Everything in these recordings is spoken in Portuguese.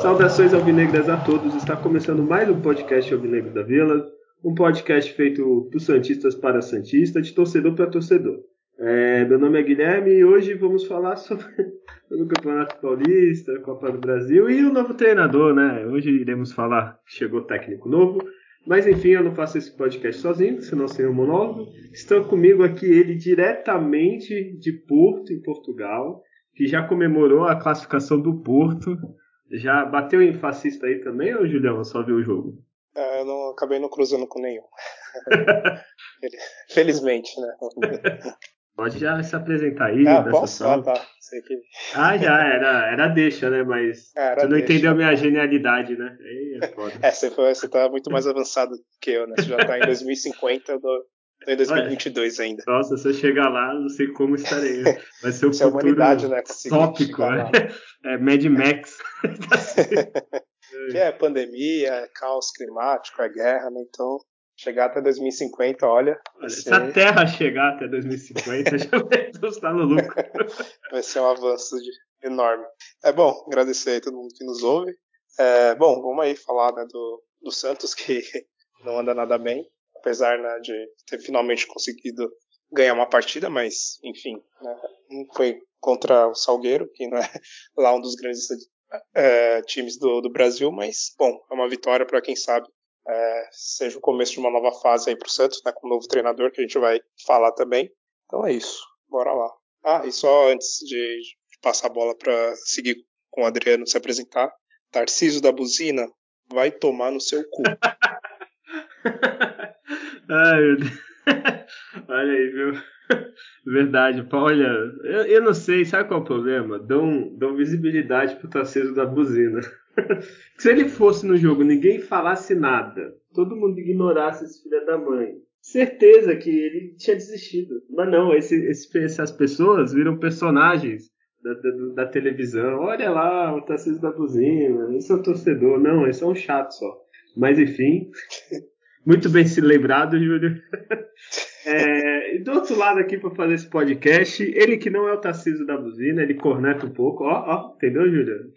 Saudações alvinegras a todos. Está começando mais um podcast Alvinegro da Vila, um podcast feito por santistas para santistas, de torcedor para torcedor. É, meu nome é Guilherme e hoje vamos falar sobre, sobre o Campeonato Paulista, Copa do Brasil e o novo treinador, né? Hoje iremos falar que chegou técnico novo. Mas enfim, eu não faço esse podcast sozinho, senão seria um monólogo. Estão comigo aqui ele diretamente de Porto, em Portugal, que já comemorou a classificação do Porto. Já bateu em fascista aí também, ou Julião, só viu o jogo? É, eu não, acabei não cruzando com nenhum. Felizmente, né? Pode já se apresentar aí. Ah, posso? Ah, tá. Que... ah, já, era, era deixa, né? Mas é, tu não deixa. entendeu a minha genialidade, né? Aí é foda. É, você, foi, você tá muito mais avançado que eu, né? Você já tá em 2050, eu tô, tô em 2022 Olha, ainda. Nossa, se eu chegar lá, não sei como estarei. Vai ser o se futuro humanidade, né, tópico, né? É Mad Max. que é pandemia, é caos climático, é guerra, né? Então chegar até 2050, olha. olha se a Terra chegar até 2050, já vai estar no lucro. vai ser um avanço de, enorme. É bom agradecer a todo mundo que nos ouve. É, bom, vamos aí falar né, do, do Santos, que não anda nada bem, apesar né, de ter finalmente conseguido ganhar uma partida, mas enfim, né, foi contra o Salgueiro, que não é lá um dos grandes é, times do, do Brasil, mas bom, é uma vitória para quem sabe é, seja o começo de uma nova fase aí para o Santos, né, com um novo treinador que a gente vai falar também. Então é isso, bora lá. Ah, e só antes de, de passar a bola para seguir com o Adriano se apresentar, Tarcísio da Buzina vai tomar no seu cu. Ai, meu Deus. Olha aí, viu? Verdade, olha, eu, eu não sei, sabe qual é o problema? Dão, dão visibilidade pro Tarcísio da Buzina. Se ele fosse no jogo, ninguém falasse nada, todo mundo ignorasse esse filho da mãe, certeza que ele tinha desistido. Mas não, esse, esse, essas pessoas viram personagens da, da, da, televisão. Olha lá, o Tarcísio da Buzina, esse é torcedor. Não, esse é um chato só. Mas enfim, muito bem se lembrado, Júlio. É, e do outro lado aqui para fazer esse podcast, ele que não é o Tarcísio da buzina, ele corneta um pouco, ó, ó, entendeu, Júlio?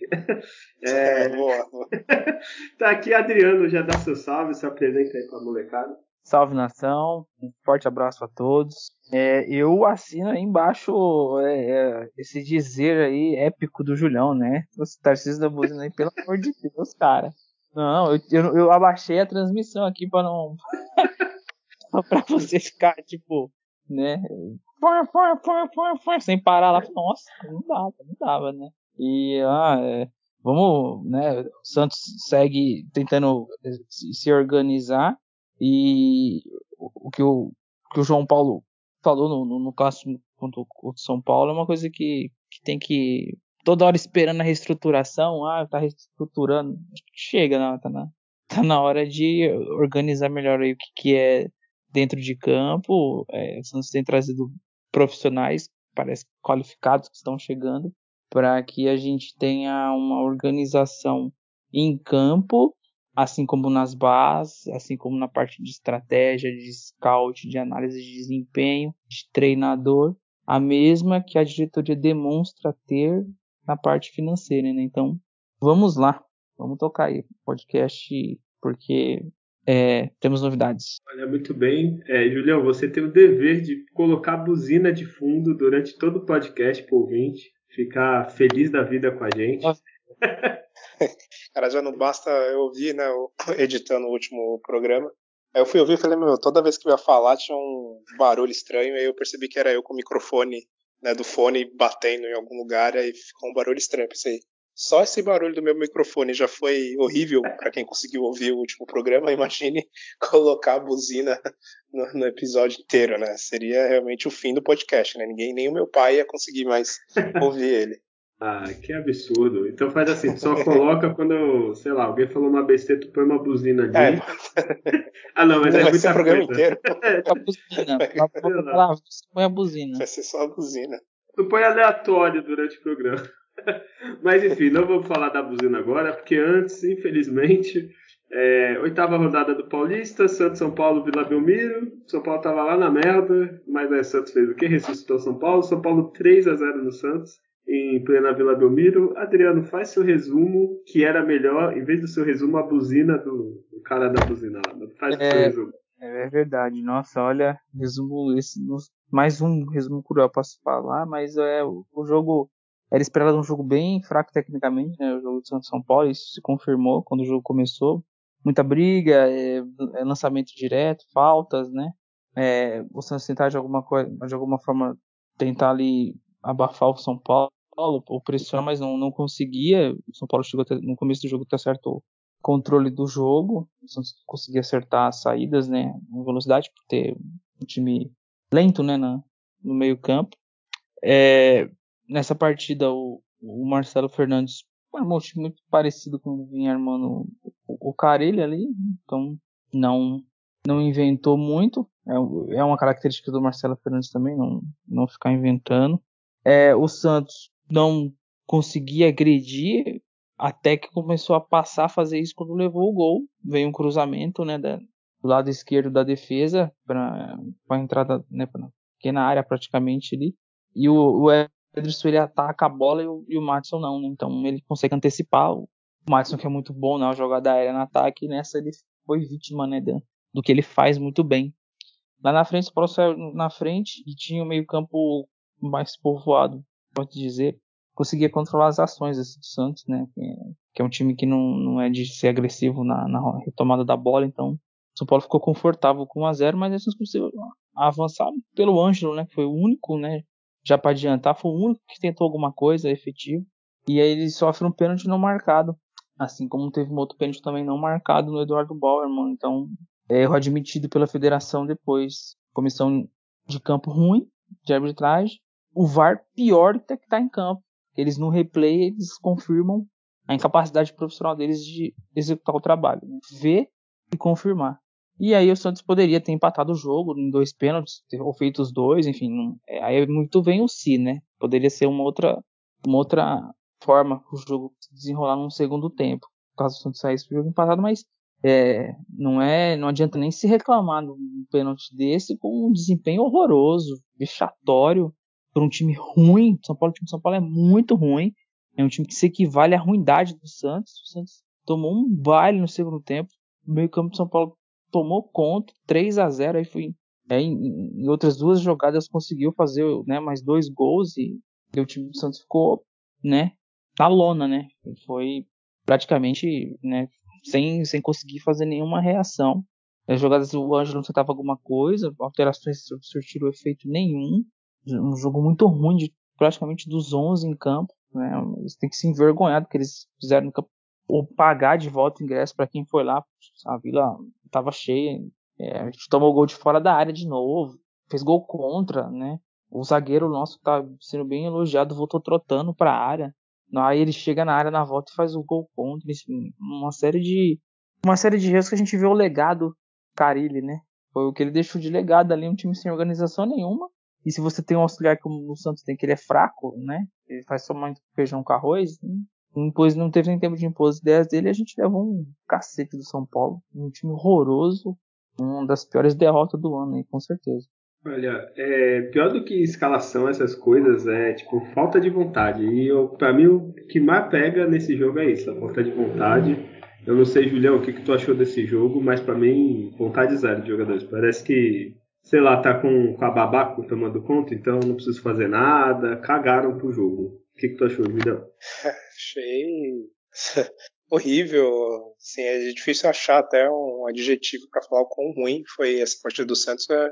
É, tá aqui Adriano, já dá seu salve, se apresenta aí pra molecada. Salve nação, um forte abraço a todos. É, eu assino aí embaixo é, é, esse dizer aí épico do Julião, né? O Tarcísio da buzina aí, pelo amor de Deus, cara. Não, eu, eu, eu abaixei a transmissão aqui para não pra você ficar, tipo, né? Sem parar lá. Nossa, não dava, não dava, né? E, ah, é, vamos, né? O Santos segue tentando se organizar e o que o, que o João Paulo falou no, no, no contra o São Paulo é uma coisa que, que tem que toda hora esperando a reestruturação, ah, tá reestruturando, chega, não, tá na, tá na hora de organizar melhor aí o que, que é dentro de campo. É, o Santos tem trazido profissionais, parece qualificados que estão chegando, para que a gente tenha uma organização em campo, assim como nas bases, assim como na parte de estratégia, de scout, de análise de desempenho, de treinador, a mesma que a diretoria demonstra ter na parte financeira, né? Então, vamos lá, vamos tocar aí podcast, porque é, temos novidades. Olha, muito bem. É, Julião, você tem o dever de colocar buzina de fundo durante todo o podcast pro ouvinte, ficar feliz da vida com a gente. Cara, já não basta eu ouvir, né, editando o último programa. Aí eu fui ouvir e falei, meu, toda vez que eu ia falar tinha um barulho estranho, aí eu percebi que era eu com o microfone né, do fone batendo em algum lugar, aí ficou um barulho estranho. Pensei, só esse barulho do meu microfone já foi horrível para quem conseguiu ouvir o último programa. Imagine colocar a buzina no, no, episódio inteiro, né? Seria realmente o fim do podcast, né? Ninguém, nem o meu pai ia conseguir mais ouvir ele. Ah, que absurdo. Então faz assim, só coloca quando, sei lá, alguém falou uma besteira, tu põe uma buzina ali. É. ah, não, mas não é vai muita ser o programa coisa. inteiro. a buzina. Põe a buzina. Vai ser só a buzina. tu põe aleatório durante o programa. Mas enfim, não vou falar da buzina agora, porque antes, infelizmente, é, oitava rodada do Paulista, Santos, São Paulo, Vila Belmiro. São Paulo tava lá na merda, mas aí Santos fez o que? Ressuscitou São Paulo. São Paulo 3 a 0 no Santos, em plena Vila Belmiro. Adriano, faz seu resumo, que era melhor, em vez do seu resumo, a buzina do, do cara da buzina lá. Faz é, o seu resumo. É verdade, nossa, olha, resumo esse, mais um resumo cruel posso falar, mas é o, o jogo era esperado um jogo bem fraco tecnicamente, né? O jogo de Santos São Paulo, isso se confirmou quando o jogo começou. Muita briga, é, é lançamento direto, faltas, né? É, o Santos tentar de alguma coisa, de alguma forma tentar ali abafar o São Paulo, ou pressionar, mas não, não conseguia. O São Paulo chegou até, no começo do jogo ter certo controle do jogo, o Santos conseguia acertar as saídas, né? Com velocidade, por ter um time lento, né? Na, no meio campo. É, nessa partida o, o Marcelo Fernandes armou um time muito parecido com vinha armando o, o ali, então não não inventou muito, é, é uma característica do Marcelo Fernandes também, não, não ficar inventando. É, o Santos não conseguia agredir até que começou a passar a fazer isso quando levou o gol. Veio um cruzamento né, da, do lado esquerdo da defesa para a entrada né, pra pequena área praticamente ali. E o, o Ederson ele ataca a bola e o, e o Matson não, né? Então ele consegue antecipar. O Matson que é muito bom na jogada aérea no ataque, e nessa ele foi vítima né, do, que ele faz muito bem. Lá na frente, o Paulo na frente e tinha o meio campo mais povoado, pode dizer. Conseguia controlar as ações desse do Santos, né? Que é, que é um time que não, não é de ser agressivo na, na retomada da bola, então o São Paulo ficou confortável com 1 a 0 mas eles conseguiram avançar pelo Ângelo, né? Que foi o único, né? Já para adiantar, foi o único que tentou alguma coisa efetivo. E aí ele sofre um pênalti não marcado. Assim como teve um outro pênalti também não marcado no Eduardo Bauerman. Então, é erro admitido pela federação depois. Comissão de campo ruim, de arbitragem. O VAR pior que está em campo. Eles no replay eles confirmam a incapacidade profissional deles de executar o trabalho. Né? Ver e confirmar. E aí o Santos poderia ter empatado o jogo em dois pênaltis, ou feito os dois, enfim. É, aí muito vem o si, né? Poderia ser uma outra, uma outra forma o jogo se desenrolar num segundo tempo. Caso o Santos saísse o jogo empatado, mas é, não é, não adianta nem se reclamar de um pênalti desse com um desempenho horroroso, vexatório, por um time ruim. São Paulo, o time de São Paulo é muito ruim. É um time que se equivale à ruindade do Santos. O Santos tomou um baile no segundo tempo. O meio campo de São Paulo tomou conta, 3 a 0 aí foi é, em, em, outras duas jogadas conseguiu fazer né, mais dois gols e, e, o time do Santos ficou né, na lona, né? Foi praticamente né, sem, sem conseguir fazer nenhuma reação. As jogadas o Ângelo não tentava alguma coisa, alterações surtiram efeito nenhum. Um jogo muito ruim de praticamente dos 11 em campo. Né? Eles têm que se envergonhar do que eles fizeram no campo ou pagar de volta o ingresso para quem foi lá. A vila estava cheia. É, a gente tomou gol de fora da área de novo. Fez gol contra, né? O zagueiro nosso tá sendo bem elogiado, voltou trotando para a área. Aí ele chega na área na volta e faz o gol contra. Uma série de uma série de erros que a gente vê o legado Carilli, né? Foi o que ele deixou de legado ali, um time sem organização nenhuma. E se você tem um auxiliar como o Santos tem, que ele é fraco, né? Ele faz só muito feijão com arroz, Depois não teve nem tempo de impor as ideias dele, a gente levou um cacete do São Paulo. Um time horroroso, uma das piores derrotas do ano, aí, com certeza. Olha, é, pior do que escalação, essas coisas, é tipo falta de vontade. E eu, pra mim, o que mais pega nesse jogo é isso, a falta de vontade. Eu não sei, Julião, o que, que tu achou desse jogo, mas para mim, vontade zero de jogadores. Parece que, sei lá, tá com, com a babaco tomando conta, então não preciso fazer nada. Cagaram pro jogo. O que, que tu achou, Julião? Achei horrível. Assim, é difícil achar até um adjetivo para falar o quão ruim foi essa partida do Santos. É...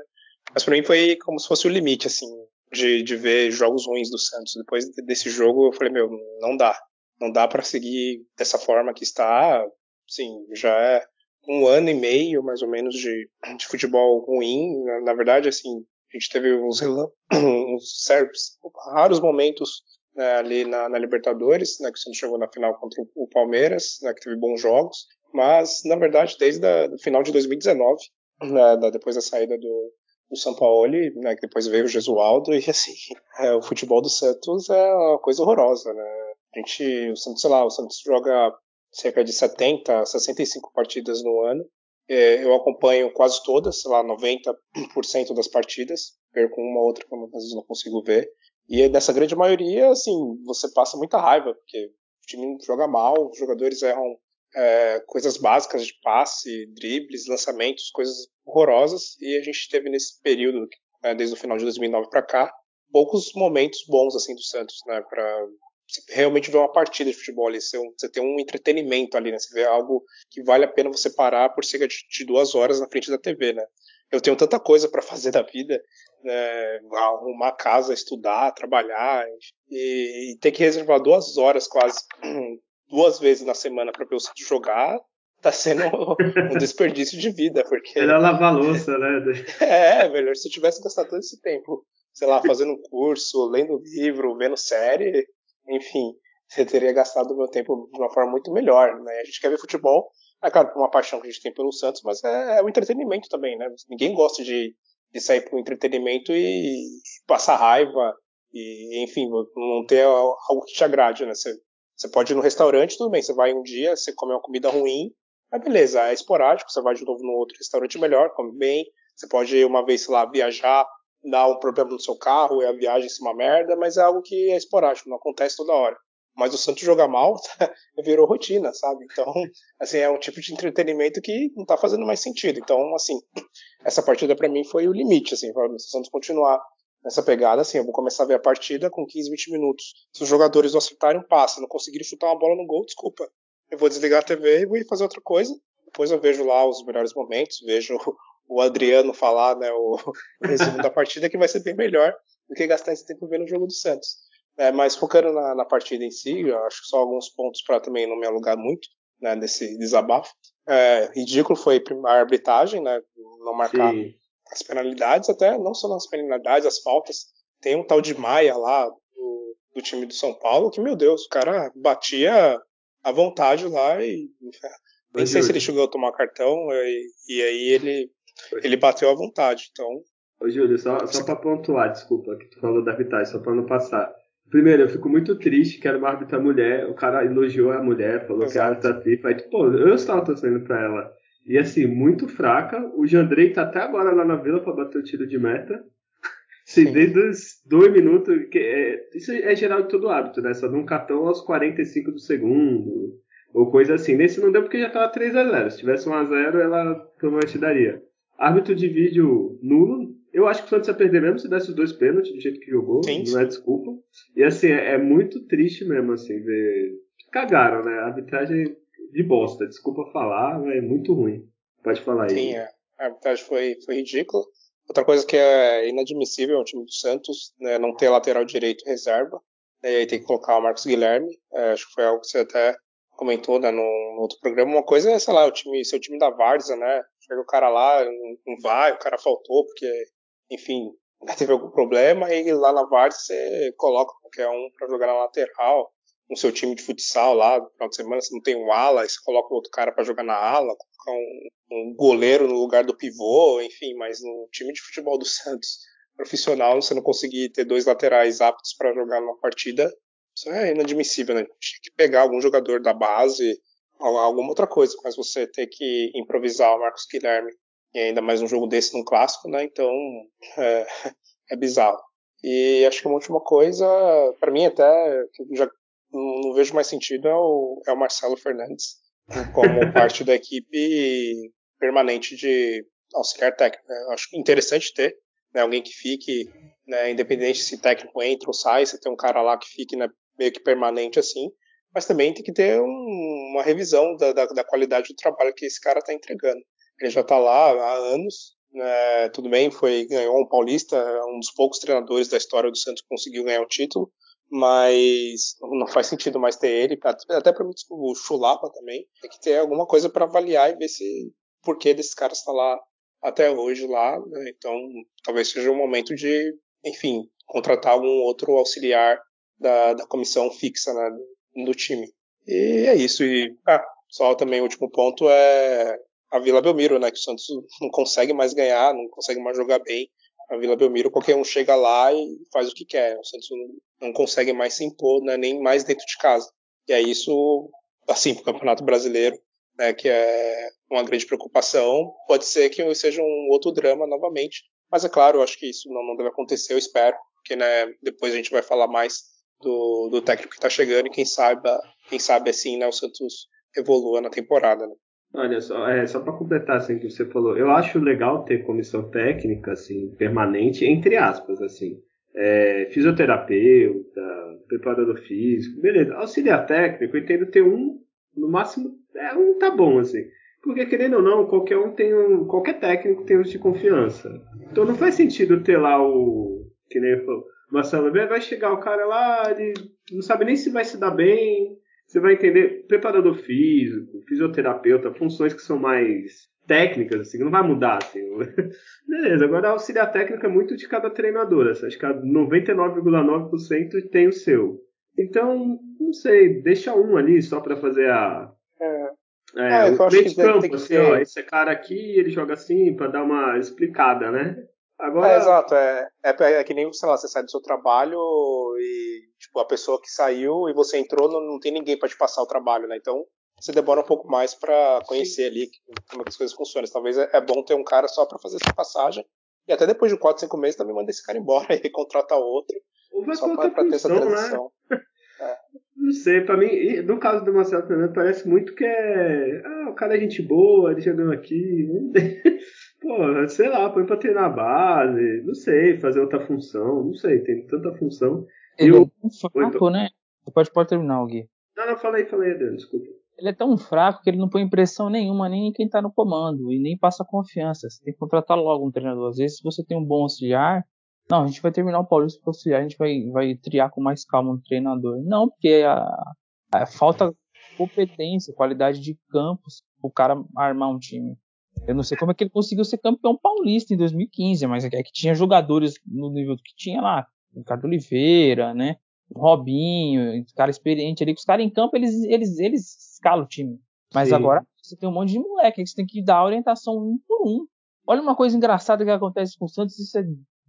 Mas para mim foi como se fosse o limite, assim, de, de ver jogos ruins do Santos. Depois desse jogo eu falei, meu, não dá. Não dá para seguir dessa forma que está. Sim, já é um ano e meio, mais ou menos, de, de futebol ruim. Na, na verdade, assim, a gente teve uns, uns certos, raros momentos né, ali na, na, Libertadores, né, que você chegou na final contra o Palmeiras, né, que teve bons jogos, mas na verdade desde o final de 2019, né, da, depois da saída do, do Paulo, né, que depois veio o Gesualdo, e assim, é, o futebol do Santos é uma coisa horrorosa, né? A gente, o Santos, sei lá, o Santos joga cerca de 70, 65 partidas no ano. É, eu acompanho quase todas, sei lá, 90% das partidas. Perco uma ou outra que eu às vezes não consigo ver. E nessa grande maioria, assim, você passa muita raiva, porque o time joga mal, os jogadores erram é, coisas básicas de passe, dribles, lançamentos, coisas horrorosas. E a gente teve nesse período, né, desde o final de 2009 para cá, poucos momentos bons assim do Santos, né, para realmente ver uma partida de futebol ali, você, você tem um entretenimento ali, né, você vê algo que vale a pena você parar por cerca de, de duas horas na frente da TV, né. Eu tenho tanta coisa para fazer da vida, né, arrumar casa, estudar, trabalhar e, e ter que reservar duas horas quase duas vezes na semana para ver o jogar, tá sendo um desperdício de vida, porque... Melhor lavar louça, né? é, melhor se eu tivesse gastado todo esse tempo, sei lá, fazendo um curso, lendo livro, vendo série, enfim, você teria gastado o meu tempo de uma forma muito melhor, né? A gente quer ver futebol, é claro, por uma paixão que a gente tem pelo Santos, mas é, é um entretenimento também, né? Ninguém gosta de, de sair para o entretenimento e passar raiva, e, enfim, não ter algo que te agrade, né? Você você pode ir no restaurante, tudo bem, você vai um dia, você come uma comida ruim, mas beleza, é esporádico, você vai de novo no outro restaurante melhor, come bem, você pode ir uma vez, sei lá, viajar, dar um problema no seu carro e a viagem ser uma merda, mas é algo que é esporádico, não acontece toda hora. Mas o Santos jogar mal virou rotina, sabe? Então, assim, é um tipo de entretenimento que não tá fazendo mais sentido. Então, assim, essa partida para mim foi o limite, assim, para o Santos continuar nessa pegada, assim, eu vou começar a ver a partida com 15, 20 minutos. Se os jogadores não acertarem um passe, não conseguirem chutar uma bola no gol, desculpa. Eu vou desligar a TV e vou ir fazer outra coisa. Depois eu vejo lá os melhores momentos, vejo o Adriano falar, né, o, resumo da partida, que vai ser bem melhor do que gastar esse tempo vendo o jogo do Santos. É, mas focando na, na, partida em si, eu acho que só alguns pontos para também não me alugar muito, né, nesse desabafo. É, ridículo foi a arbitragem, né, não marcar Sim as penalidades, até não só nas penalidades, as faltas. Tem um tal de Maia lá do, do time do São Paulo que, meu Deus, o cara batia à vontade lá e. Nem sei se ele chegou a tomar cartão e, e aí ele, ele bateu à vontade. Então. Ô, Júlio, só, só pra pontuar, desculpa, que tu falou da arbitragem, só pra não passar. Primeiro, eu fico muito triste que era uma árbitra mulher, o cara elogiou a mulher, falou Exato. que a árbitra FIFA, aí, pô, eu estava torcendo pra ela. E assim, muito fraca. O Jandrei tá até agora lá na vila para bater o tiro de meta. Sim, desde os dois minutos. Que é, isso é geral de todo hábito, né? Só num cartão aos 45 do segundo. Ou coisa assim. Nesse não deu porque já tava 3x0. Se tivesse 1x0, ela provavelmente daria. Árbitro de vídeo nulo. Eu acho que o Santos ia perder mesmo se desse os dois pênaltis do jeito que jogou. Sim, não é desculpa. E assim, é, é muito triste mesmo, assim, ver. Cagaram, né? A arbitragem de bosta. Desculpa falar, mas é muito ruim. Pode falar aí. Sim, é. a arbitragem foi, foi ridícula. Outra coisa que é inadmissível é o time do Santos né, não ter lateral direito reserva. Né, e aí tem que colocar o Marcos Guilherme. É, acho que foi algo que você até comentou né, no, no, outro programa. Uma coisa é, sei lá, o time, seu time da Várzea, né? Chega o cara lá, não vai, o cara faltou porque, enfim, teve algum problema, e lá na Várzea você coloca qualquer um para jogar na lateral no seu time de futsal lá no final de semana, você não tem um ala, você coloca outro cara para jogar na ala, coloca um, um, goleiro no lugar do pivô, enfim, mas no time de futebol do Santos profissional, você não conseguir ter dois laterais aptos para jogar numa partida, isso é inadmissível, né? Tinha que pegar algum jogador da base, alguma outra coisa, mas você ter que improvisar o Marcos Guilherme e ainda mais um jogo desse num clássico, né? Então é, é bizarro. E acho que uma última coisa, para mim até, já não, não vejo mais sentido é o, é o Marcelo Fernandes como parte da equipe permanente de auxiliar técnico. Né? Acho interessante ter né, alguém que fique, né, independente se técnico entra ou sai, você tem um cara lá que fique né, meio que permanente assim, mas também tem que ter um, uma revisão da, da, da, qualidade do trabalho que esse cara está entregando. Ele já está lá há anos, né, tudo bem, foi ganhou um paulista, um dos poucos treinadores da história do Santos que conseguiu ganhar o título, mas não faz sentido mais ter ele, até para o Chulapa também, tem que ter alguma coisa para avaliar e ver se por que desses caras está lá até hoje lá, né? então talvez seja o momento de, enfim, contratar algum outro auxiliar da, da comissão fixa né, do time. E é isso, e ah, só também o último ponto é a Vila Belmiro, né, que o Santos não consegue mais ganhar, não consegue mais jogar bem, A Vila Belmiro, qualquer um chega lá e faz o que quer. O Santos não, consegue mais se impor, né, nem mais dentro de casa. E aí isso, assim, para o Campeonato Brasileiro, né, que é uma grande preocupação, pode ser que seja um outro drama novamente. Mas é claro, eu acho que isso não, não deve acontecer, eu espero, porque né, depois a gente vai falar mais do, do técnico que está chegando e quem sabe, quem sabe assim, né, o Santos evolua na temporada. Né? Olha só, é, só para completar assim que você falou, eu acho legal ter comissão técnica assim permanente entre aspas assim, é, fisioterapeuta, preparador físico, beleza. Auxiliar técnico, eu entendo ter um no máximo é um tá bom assim, porque querendo ou não qualquer um tem um, qualquer técnico tem um de confiança. Então não faz sentido ter lá o que nem eu falou, Marcelo vai chegar o cara lá, ele não sabe nem se vai se dar bem, você vai entender preparador físico, fisioterapeuta, funções que são mais técnicas, assim, não vai mudar, assim. Beleza, agora a auxiliar técnica é muito de cada treinador, assim, acho que 99,9% tem o seu. Então, não sei, deixa um ali só para fazer a. É. É, é o meio de campo, assim, ó, esse cara aqui, ele joga assim, para dar uma explicada, né? Agora... É, exato. É, é, é, que nem, sei lá, você sai do seu trabalho e, tipo, a pessoa que saiu e você entrou, não, não tem ninguém para te passar o trabalho, né? Então, você demora um pouco mais para conhecer ali como as coisas funcionam. Talvez é, é bom ter um cara só para fazer essa passagem. E até depois de 4, 5 meses também manda esse cara embora e contrata outro. Ou só pra, pra ter essa né? transição. Né? É. Não sei, pra mim, no caso do Marcelo Fernandes, parece muito que é. Ah, o cara é gente boa, ele chegando aqui. Pô, sei lá, põe pra treinar a base, não sei, fazer outra função, não sei, tem tanta função. Ele eu... é tão fraco, né? Pode, pode terminar, Gui. Não, não, falei, falei, Adriano, desculpa. Ele é tão fraco que ele não põe impressão nenhuma nem em quem tá no comando e nem passa confiança. Você tem que contratar logo um treinador. Às vezes, se você tem um bom auxiliar, não, a gente vai terminar o Paulista para auxiliar, a gente vai, vai triar com mais calma um treinador. Não, porque a, a falta competência, qualidade de campos, o cara armar um time. Eu não sei como é que ele conseguiu ser campeão paulista em 2015, mas é que tinha jogadores no nível que tinha lá. Ricardo Oliveira, né? O Robinho, cara experiente ali. Os caras em campo, eles, eles, eles escalam o time. Mas Sim. agora você tem um monte de moleque que você tem que dar orientação um por um. Olha uma coisa engraçada que acontece com o Santos, isso é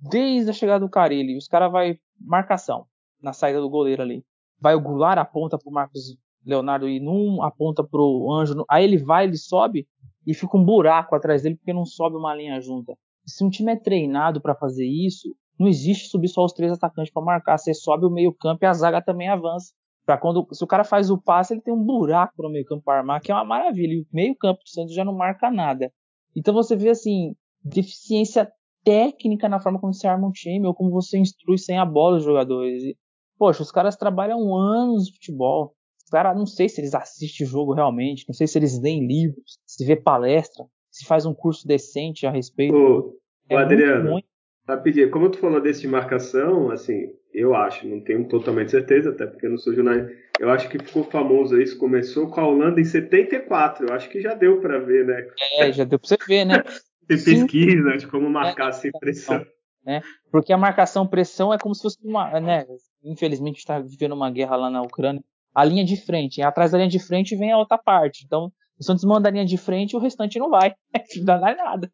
desde a chegada do Carilli. Os caras vai marcação na saída do goleiro ali. Vai o Goulart aponta pro Marcos Leonardo ir num, aponta pro Anjo. Aí ele vai, ele sobe e fica um buraco atrás dele porque não sobe uma linha junta. Se um time é treinado para fazer isso, não existe subir só os três atacantes para marcar. Você sobe o meio-campo e a zaga também avança. Para quando se o cara faz o passe, ele tem um buraco no meio-campo para armar, que é uma maravilha. E o meio-campo do Santos já não marca nada. Então você vê assim, deficiência técnica na forma como você arma um time ou como você instrui sem a bola os jogadores. E, poxa, os caras trabalham anos de futebol. Os caras, não sei se eles assistem o jogo realmente, não sei se eles leem livros, se vê palestra, se faz um curso decente a respeito. Ô, é Adriano, rapidinho, como tu falou desse de marcação, assim, eu acho, não tenho totalmente certeza, até porque eu não sou jornalista, eu acho que ficou famoso isso, começou com a Holanda em 74, eu acho que já deu para ver, né? É, já deu para você ver, né? Tem pesquisa de como marcar é, sem pressão. Né? Porque a marcação pressão é como se fosse uma, né? Infelizmente está vivendo uma guerra lá na Ucrânia a linha de frente. E atrás da linha de frente vem a outra parte. Então, o Santos manda a linha de frente e o restante não vai. Não dá nada.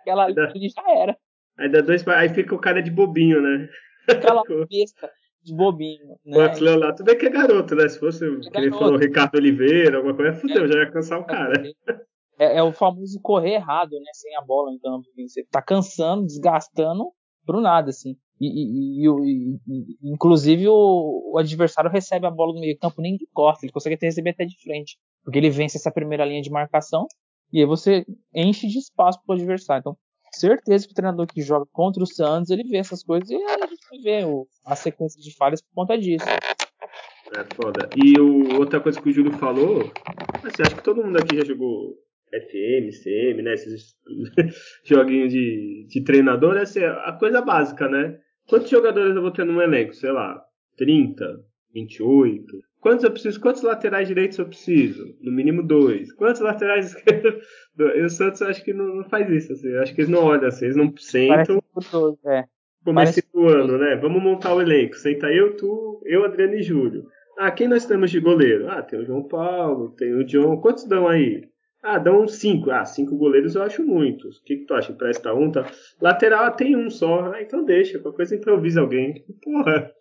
Aquela linha já era. Aí, dá dois, aí fica o cara de bobinho, né? Aquela besta de bobinho. Né? O lá, tudo bem que é garoto, né? Se fosse, é que ele falou, Ricardo Oliveira, alguma coisa, fudeu, é, já ia cansar o cara. É, é, o famoso correr errado, né? Sem a bola em campo. Você tá cansando, desgastando pro nada, assim. E, e, e, e inclusive o, o, adversário recebe a bola no meio campo nem de costa, ele consegue até receber até de frente, porque ele vence essa primeira linha de marcação e aí você enche de espaço para o adversário. Então, certeza que o treinador que joga contra o Santos ele vê essas coisas e a gente ver o, a sequência de falhas por conta disso. É foda. E o, outra coisa que o Júlio falou, assim, acho que todo mundo aqui já jogou FM, CM, né? Esses joguinhos de, de treinador, essa é a coisa básica, né? Quantos jogadores eu vou ter no elenco? Sei lá, 30, 28. Quantos eu preciso? Quantos laterais direitos eu preciso? No mínimo dois. Quantos laterais esquerdos? E o Santos acho que não, não, faz isso, assim. Acho que eles não olham assim, eles não sentam. É. Começo do ano, né? Vamos montar o elenco. Senta eu, tu, eu, Adriano e Júlio. Ah, quem nós temos de goleiro? Ah, tem o João Paulo, tem o John. Quantos dão aí? Ah, dão cinco. Ah, cinco goleiros eu acho muitos. O que, que tu acha? Empresta um, tá? Lateral tem um só. Ah, então deixa. Qualquer coisa improvisa alguém. Porra.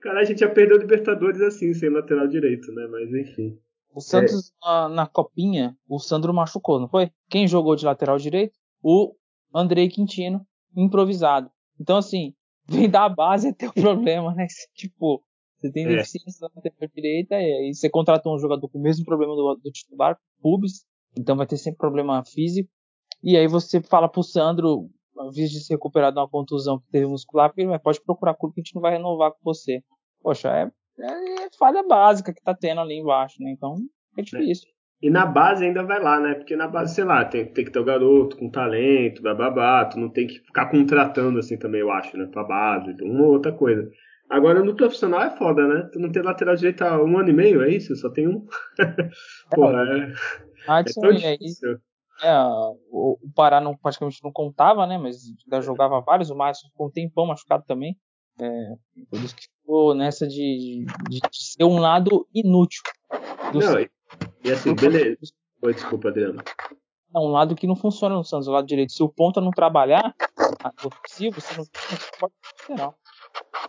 Cara, a gente já perdeu Libertadores assim, sem lateral direito, né? Mas enfim. O Santos é. na, na, copinha, o Sandro machucou, não foi? Quem jogou de lateral direito? O Andrei Quintino, improvisado. Então, assim, vem da base até o problema, né? Tipo, você tem é. deficiência na lateral direita e aí você contratou um jogador com o mesmo problema do, do titular, Pubis, então vai ter sempre problema físico. E aí você fala pro Sandro, ao invés de se recuperar de uma contusão que teve muscular, porque ele pode procurar clube que a gente não vai renovar com você. Poxa, é, é, é falha básica que tá tendo ali embaixo, né? Então é difícil. E na base ainda vai lá, né? Porque na base, sei lá, tem, tem que ter o garoto com talento, bababá, tu não tem que ficar contratando assim também, eu acho, né? Pra base, uma ou outra coisa. Agora no profissional é foda, né? Tu não tem lateral direito há um ano e meio, é isso? Só tem um. Porra, é. Adson é, é É, o, o Pará não, praticamente não contava, né? Mas ainda jogava vários, o Márcio ficou um tempão machucado também. É, por isso que ficou nessa de, de, de ser um lado inútil. Não, e, e assim, beleza. Oi, desculpa, Adriano. É um lado que não funciona no Santos, o lado direito. Se o ponta não trabalhar, ofensivo, você não pode lateral.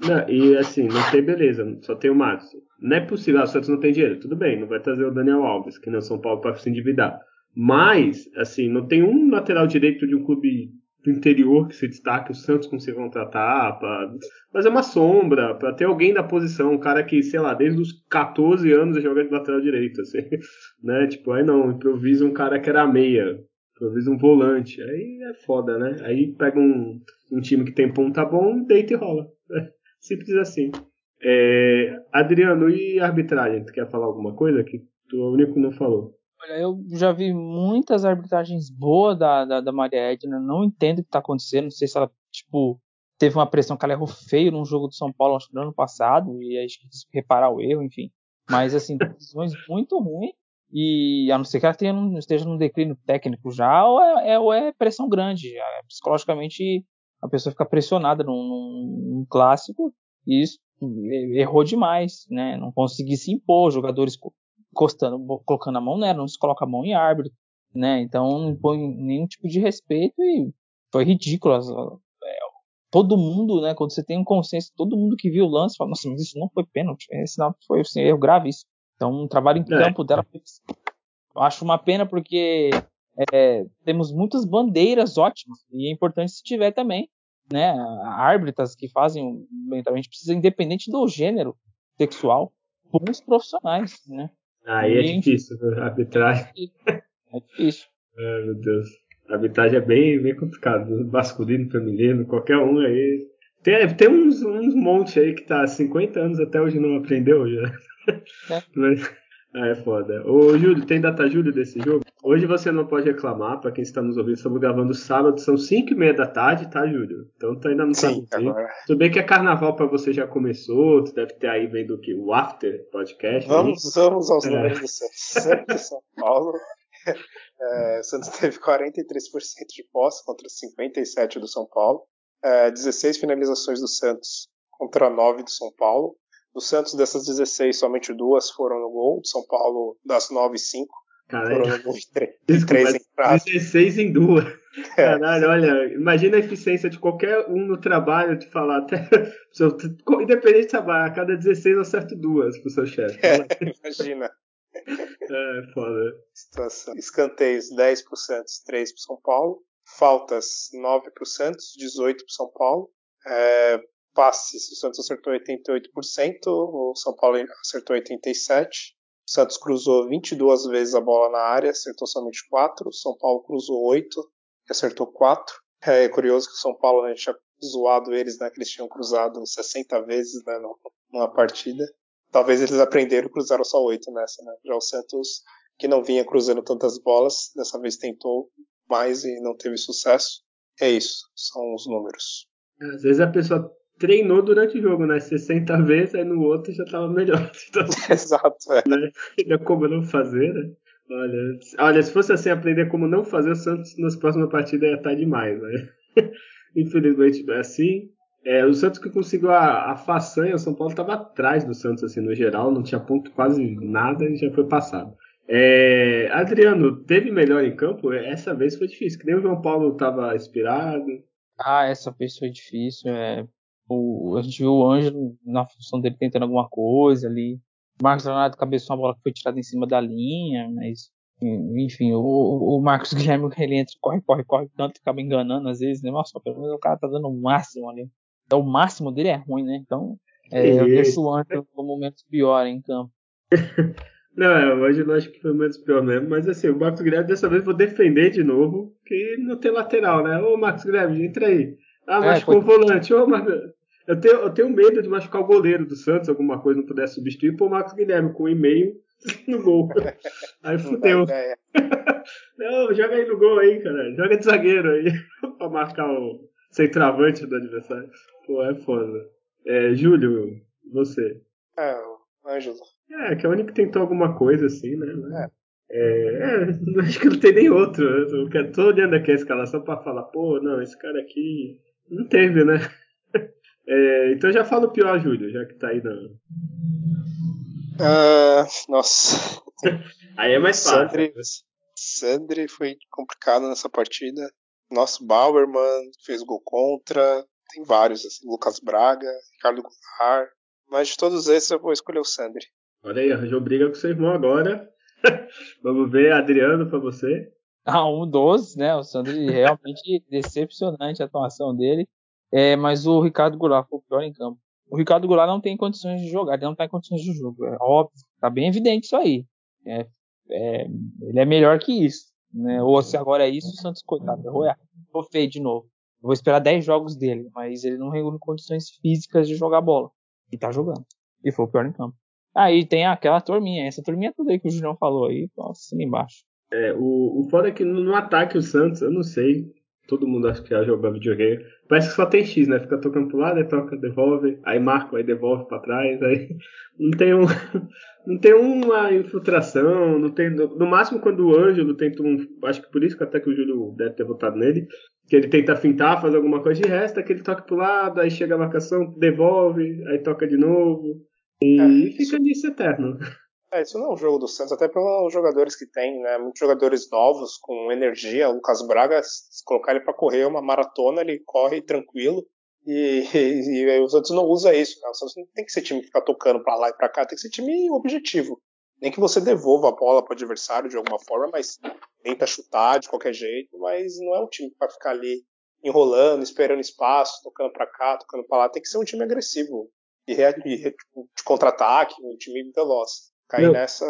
Não, e assim, não tem beleza, só tem o Max. Não é possível, ah, o Santos não tem dinheiro. Tudo bem, não vai trazer o Daniel Alves, que nem o São Paulo para se endividar. Mas, assim, não tem um lateral direito de um clube do interior que se destaque, o Santos consiga contratar, para fazer uma sombra, para ter alguém da posição, um cara que, sei lá, desde os 14 anos joga de lateral direito, assim, né? Tipo, aí não, improvisa um cara que era meia, improvisa um volante, aí é foda, né? Aí pega um, um time que tem ponta bom, deita e rola. Simples assim. É, Adriano, e arbitragem? Tu quer falar alguma coisa que tu é o único que não falou? Olha, eu já vi muitas arbitragens boas da, da, da Maria Edna, não entendo o que está acontecendo, não sei se ela, tipo, teve uma pressão que ela errou feio num jogo do São Paulo, acho que no ano passado, e aí quis reparar o erro, enfim. Mas, assim, decisões muito ruins, e a não ser que ela tenha, esteja num declínio técnico já, ou é, é, ou é pressão grande. É, psicologicamente, a pessoa fica pressionada num, num, clássico, e isso errou demais, né? Não conseguir se impor, jogadores encostando, colocando a mão nela, não se coloca a mão em árbitro, né? Então não põe nenhum tipo de respeito e foi ridículo. É, todo mundo, né? Quando você tem um consenso, todo mundo que viu o lance fala, nossa, mas isso não foi pênalti, esse não foi assim, erro grave isso. Então um trabalho em é. campo dela eu acho uma pena porque é, temos muitas bandeiras ótimas e é importante se tiver também, né? Árbitras que fazem, gente precisa independente do gênero sexual, bons profissionais, né? Aí é difícil, né? arbitragem. É difícil. Ai, meu Deus. A arbitragem é bem, bem complicado. Masculino, feminino, qualquer um aí. Tem, tem uns, uns montes aí que tá há 50 anos até hoje não aprendeu já. É. Mas, ah, é foda. Ô, Júlio, tem data Júlio desse jogo? Hoje você não pode reclamar, para quem está nos ouvindo, estamos gravando sábado, são 5 e meia da tarde, tá, Júlio? Então tu ainda não tá Sim, agora. Tudo bem que é carnaval para você já começou, tu deve ter aí vendo o que? O After Podcast. Vamos, aí. vamos aos é. números do Santos. de São Paulo. É, Santos teve 43% de posse contra 57% do São Paulo. É, 16 finalizações do Santos contra 9 do São Paulo. Do Santos, dessas 16, somente duas foram no gol. Do São Paulo, das 9, 5 foram no gol e 3, Desculpa, entradas. 16 em duas. É. Caralho, olha, imagina a eficiência de qualquer um no trabalho de falar até. Independente de trabalho, a cada 16 eu acerto duas pro seu chefe. É, imagina. É, foda. Situação. Escanteios 10%, 3 pro São Paulo. Faltas 9%, 18 pro São Paulo. É, passes, o Santos acertou 88%, o São Paulo acertou 87%. O Santos cruzou 22 vezes a bola na área, acertou somente 4. O São Paulo cruzou 8 e acertou 4. É curioso que o São Paulo, né, a gente tinha zoado eles, né, que eles tinham cruzado 60 vezes né, numa partida. Talvez eles aprenderam e cruzaram só 8 nessa, né? Já o Santos, que não vinha cruzando tantas bolas, dessa vez tentou mais e não teve sucesso. É isso, são os números. Às vezes a pessoa treinou durante o jogo, né? 60 vezes, aí no outro já tava melhor. Então, Exato, é. Né? Como não fazer, né? Olha, olha, se fosse assim, aprender como não fazer, o Santos nas próximas partidas ia estar demais, né? Infelizmente não é assim. É, o Santos que conseguiu a, a façanha, o São Paulo estava atrás do Santos, assim, no geral, não tinha ponto quase nada e já foi passado. É, Adriano, teve melhor em campo? Essa vez foi difícil, que nem o João Paulo estava inspirado. Ah, essa vez foi difícil. É, o, a gente viu o Ângelo na função dele tentando alguma coisa ali. O Marcos Leonardo cabeçou uma bola que foi tirada em cima da linha, mas enfim, o, o Marcos Guilherme ele entra, corre, corre, corre, tanto que acaba enganando às vezes, né? Nossa, pelo menos o cara tá dando o máximo ali. Então o máximo dele é ruim, né? Então é, eu deixo o Ângelo no momento pior em campo. Não, é, hoje eu acho que foi menos pior mesmo, mas assim, o Marcos Guilherme dessa vez vou defender de novo, que não tem lateral, né? Ô Marcos Guilherme, entra aí. Ah, é, machucou o volante. Ô, Marcos. Eu tenho, eu tenho medo de machucar o goleiro do Santos, alguma coisa não puder substituir, pôr o Marcos Guilherme com um e-mail no gol. Aí fudeu. Não, joga aí no gol aí, cara. Joga de zagueiro aí pra marcar o centroavante do adversário. Pô, é foda. É, Júlio, você. É, o Ângelo. É, que é o único que tentou alguma coisa assim, né? É. É, é, acho que não tem nem outro. Eu tô olhando aqui a escalação pra falar, pô, não, esse cara aqui não teve, né? É, então já fala o pior, Júlio, já que tá aí na. Uh, nossa. aí é mais fácil. Sandri, Sandri foi complicado nessa partida. Nosso Bauerman fez gol contra. Tem vários, assim, Lucas Braga, Ricardo Goulart. Mas de todos esses eu vou escolher o Sandri. Olha aí, arranjou briga com seu irmão agora. Vamos ver, Adriano, para você. Ah, um dos, né? O Sandri realmente decepcionante a atuação dele. É, mas o Ricardo Goulart foi o pior em campo. O Ricardo Goulart não tem condições de jogar, ele não está em condições de jogo. É óbvio, tá bem evidente isso aí. É, é, ele é melhor que isso. Né? Ou se agora é isso, o Santos, coitado, errou. Ficou feio de novo. Eu vou esperar 10 jogos dele, mas ele não reúne condições físicas de jogar bola. E tá jogando. E foi o pior em campo. Aí tem aquela turminha, essa turminha toda aí que o Julião falou aí, ali embaixo. É, o, o foda é que no, no ataque o Santos, eu não sei, todo mundo acha que já jogou videogame. Parece que só tem X, né? Fica tocando pro lado, aí toca, devolve, aí marca, aí devolve para trás, aí não tem um, não tem uma infiltração, não tem no, máximo quando o Ângelo tenta um, acho que por isso que até que o Júlio deve ter votado nele, que ele tenta fintar, fazer alguma coisa de resto, que ele toca pro lado, aí chega a marcação, devolve, aí toca de novo. E é, fica nisso eterno. É, isso não é um jogo do Santos, até pelos jogadores que tem, né? Muitos jogadores novos, com energia. O Lucas Braga, se colocar ele para correr uma maratona, ele corre tranquilo. E, e, e, o Santos não usa isso, né? O Santos não tem que ser time que fica tocando para lá e para cá, tem que ser time objetivo. Nem que você devolva a bola para o adversário de alguma forma, mas tenta chutar de qualquer jeito, mas não é um time vai ficar ali enrolando, esperando espaço, tocando para cá, tocando para lá. Tem que ser um time agressivo e, de contra-ataque, um time veloz. Cair não. nessa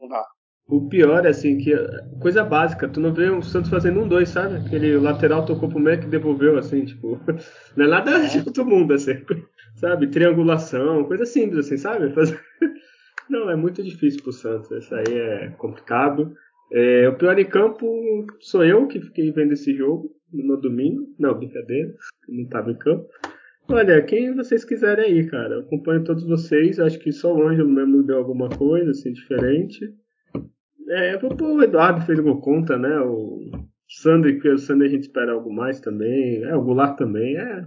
não dá. O pior é assim, que coisa básica, tu não vê o Santos fazendo um dois, sabe? Aquele lateral tocou pro meio que devolveu, assim, tipo. Não é nada de outro mundo, assim. Sabe? Triangulação, coisa simples, assim, sabe? Fazer... Não, é muito difícil pro Santos. Isso aí é complicado. É, o pior em campo sou eu que fiquei vendo esse jogo no domingo. Não, brincadeira, não tava em campo. Olha, quem vocês quiserem aí, cara. Eu acompanho todos vocês. Acho que só o Ângelo mesmo deu alguma coisa, assim, diferente. É, o Eduardo fez uma conta, né? O Sandro, que o Sandro a gente espera algo mais também. É, o Goulart também. É.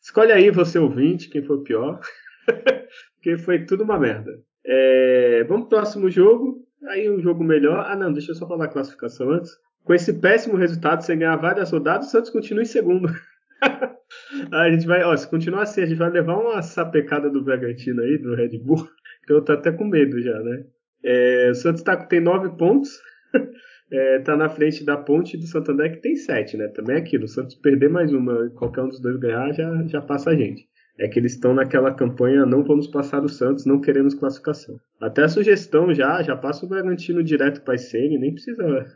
Escolhe aí você ouvinte, quem foi pior. Porque foi tudo uma merda. É, vamos pro próximo jogo. Aí um jogo melhor. Ah, não, deixa eu só falar a classificação antes. Com esse péssimo resultado, sem ganhar várias rodadas, o Santos continua em segundo. a gente vai, ó, se continuar assim, a gente vai levar uma sapecada do Bragantino aí, do Red Bull, que eu tô até com medo já, né? É, o Santos tá, tem nove pontos, é, tá na frente da Ponte do Santander, que tem sete, né? Também é aquilo, o Santos perder mais uma, qualquer um dos dois ganhar, já, já passa a gente. É que eles estão naquela campanha, não vamos passar o Santos, não queremos classificação. Até a sugestão já, já passa o Bragantino direto para a nem precisa.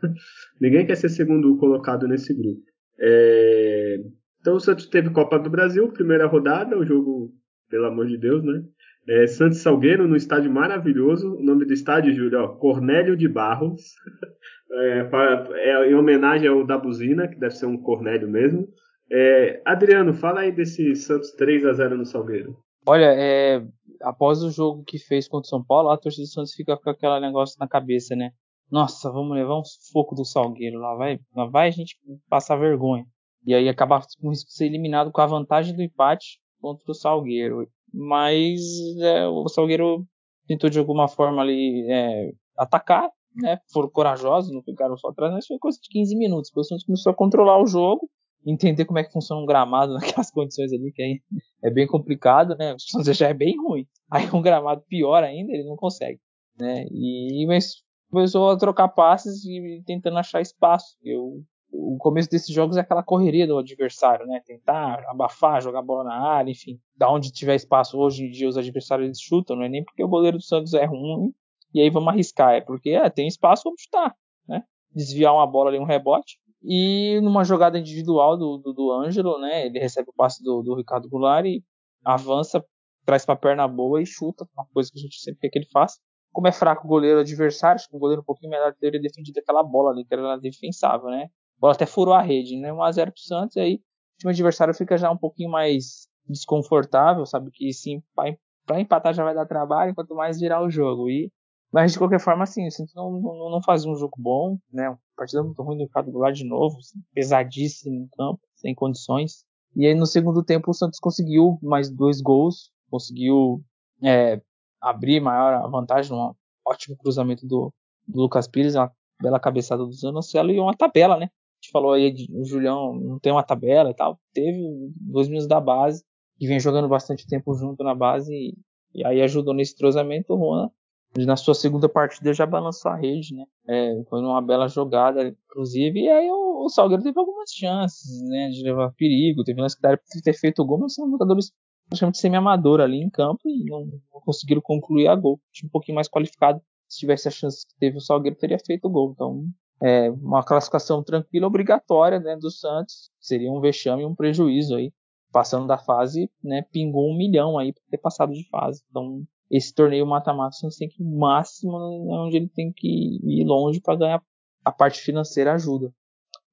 Ninguém quer ser segundo colocado nesse grupo. É, então o Santos teve Copa do Brasil, primeira rodada, o jogo, pelo amor de Deus, né? É, Santos Salgueiro, no estádio maravilhoso. O nome do estádio, Júlio, ó, Cornélio de Barros. é, é, em homenagem ao da Buzina, que deve ser um Cornélio mesmo. É, Adriano, fala aí desse Santos 3 a 0 no Salgueiro. Olha, é, após o jogo que fez contra o São Paulo, a torcida do Santos fica com aquele negócio na cabeça, né? Nossa, vamos levar um sufoco do Salgueiro lá, vai, lá vai a gente passar vergonha. E aí acabar com risco de ser eliminado com a vantagem do empate contra o Salgueiro. Mas é, o Salgueiro tentou de alguma forma ali é, atacar, né, foram corajosos, não ficaram só atrás, mas foi coisa de 15 minutos. O Santos começou a controlar o jogo, entender como é que funciona um gramado naquelas condições ali, que aí é bem complicado, né? O Santos já é bem ruim. Aí um gramado pior ainda, ele não consegue, né? E mas começou a trocar passes e tentando achar espaço. Eu o começo desses jogos é aquela correria do adversário, né? Tentar abafar, jogar bola na área, enfim. Da onde tiver espaço, hoje em dia os adversários eles chutam, não é nem porque o goleiro do Santos é ruim e aí vamos arriscar, é porque é, tem espaço, vamos chutar, né? Desviar uma bola ali, um rebote. E numa jogada individual do, do, do Ângelo, né? Ele recebe o passe do, do Ricardo Goulart e avança, traz pra perna boa e chuta, uma coisa que a gente sempre quer que ele faça. Como é fraco o goleiro adversário, acho que um goleiro um pouquinho melhor teria defendido aquela bola ali, que era defensável, né? Bola até furou a rede, né? 1x0 pro Santos, e aí o time adversário fica já um pouquinho mais desconfortável, sabe? Que sim, para empatar já vai dar trabalho, quanto mais virar o jogo. E, mas de qualquer forma, assim, o Santos não, não, não um jogo bom, né? Uma partida muito ruim do Ricardo do lado de novo, assim, pesadíssimo no campo, sem condições. E aí no segundo tempo o Santos conseguiu mais dois gols, conseguiu é, abrir maior a vantagem, um ótimo cruzamento do, do Lucas Pires, uma bela cabeçada do Zanocelo e uma tabela, né? Gente falou aí, de, o Julião não tem uma tabela e tal. Teve dois meninos da base, que vem jogando bastante tempo junto na base, e, e aí ajudou nesse trozamento. O Juan, na sua segunda partida, já balançou a rede, né? É, foi uma bela jogada, inclusive, e aí o, o Salgueiro teve algumas chances, né? De levar perigo, teve lance que daria pra ter feito o gol, mas são jogadores praticamente semi-amador ali em campo e não, não conseguiram concluir a gol. Um pouquinho mais qualificado, se tivesse a chance que teve o Salgueiro, teria feito o gol. Então, é, uma classificação tranquila, obrigatória né, do Santos. Seria um vexame e um prejuízo aí. Passando da fase, né, pingou um milhão aí por ter passado de fase. Então, esse torneio mata-mata, o Santos tem que ir máximo onde ele tem que ir longe para ganhar a parte financeira ajuda.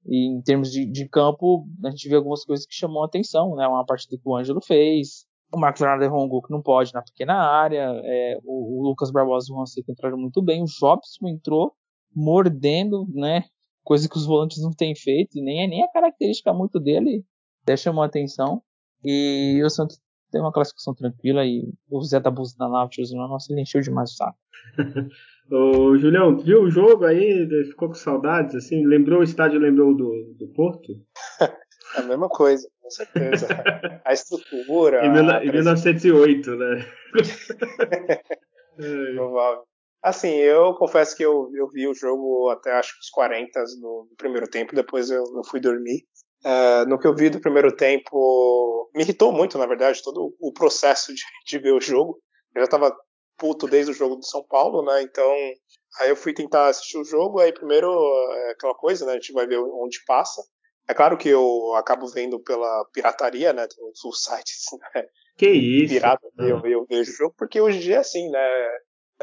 E em termos de, de, campo, a gente vê algumas coisas que chamam a atenção, né? Uma partida que o Ângelo fez, o Marcos Leonardo gol que não pode na pequena área, é, o, o, Lucas Barbosa e o Juan entraram muito bem, o Jobson entrou mordendo, né? Coisa que os volantes não têm feito, e nem é nem a característica muito dele, até chamou a atenção. E o Santos tem uma classificação tranquila e o Zé da Buzina lá, o tiozinho, nossa, ele encheu demais o saco. Ô, Julião, viu o jogo aí? Ficou com saudades, assim? Lembrou o estádio, lembrou do, do Porto? É a mesma coisa, com certeza. A estrutura. Em, mil, a... em 1908, né? Provável. Assim, eu confesso que eu, eu vi o jogo até acho que os 40 no, no primeiro tempo, depois eu, eu fui dormir. Uh, no que eu vi do primeiro tempo, me irritou muito, na verdade, todo o processo de, de ver o jogo. Eu já estava puto desde o jogo do São Paulo, né? Então, aí eu fui tentar assistir o jogo. Aí, primeiro, é aquela coisa, né? A gente vai ver onde passa. É claro que eu acabo vendo pela pirataria, né? Os sites, né? Que isso? Pirata, eu, eu vejo o jogo, porque hoje em dia é assim, né?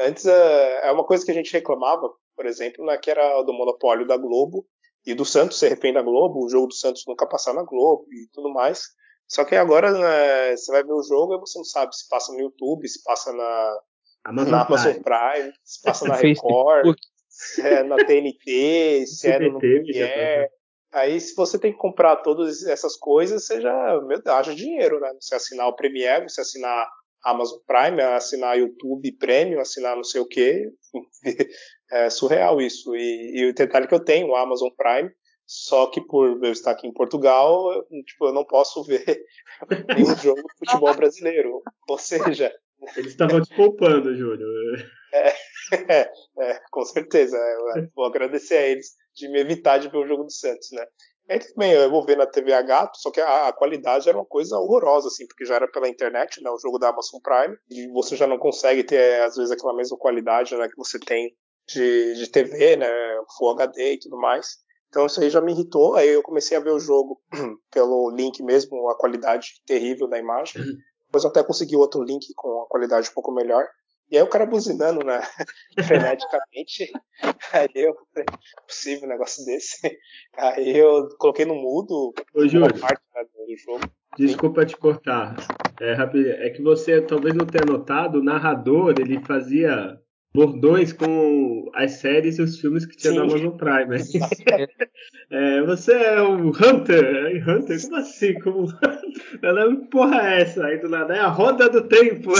Antes é, é uma coisa que a gente reclamava, por exemplo, né, que era do monopólio da Globo e do Santos ser refém da Globo, o jogo do Santos nunca passar na Globo e tudo mais. Só que agora né, você vai ver o jogo e você não sabe se passa no YouTube, se passa na Amazon, na Amazon Prime. Prime. se passa na Record, se é na TNT, se é no Premiere. Aí, se você tem que comprar todas essas coisas, você já, meu haja dinheiro, né? Você assinar o Premiere, você assinar Amazon Prime, assinar YouTube Premium, assinar não sei o que. é surreal isso. E, e o detalhe que eu tenho o Amazon Prime, só que por eu estar aqui em Portugal, eu, tipo, eu não posso ver nenhum jogo de futebol brasileiro. Ou seja. Eles estavam te poupando, Júlio. É, é, é, com certeza. Vou agradecer a eles de me evitar de ver o jogo do Santos, né? Aí também eu vou ver na TV a gato, só que a, a, qualidade era uma coisa horrorosa, assim, porque já era pela internet, né, o jogo da Amazon Prime, e você já não consegue ter, às vezes, aquela mesma qualidade, né, que você tem de, de TV, né, Full HD e tudo mais. Então isso aí já me irritou, aí eu comecei a ver o jogo pelo link mesmo, a qualidade terrível da imagem. Depois eu até consegui outro link com a qualidade um pouco melhor. E aí o cara buzinando, né? Freneticamente. Aí eu falei, é possível um negócio desse. Aí eu coloquei no mudo Ô, Júlio, parte né, do jogo. Desculpa te cortar. É, é que você talvez não tenha notado, o narrador ele fazia bordões com as séries e os filmes que tinha Sim. na Amazon Prime. é, você é o Hunter. Hunter? Como assim? Como... Porra é essa? Aí do nada é a roda do tempo.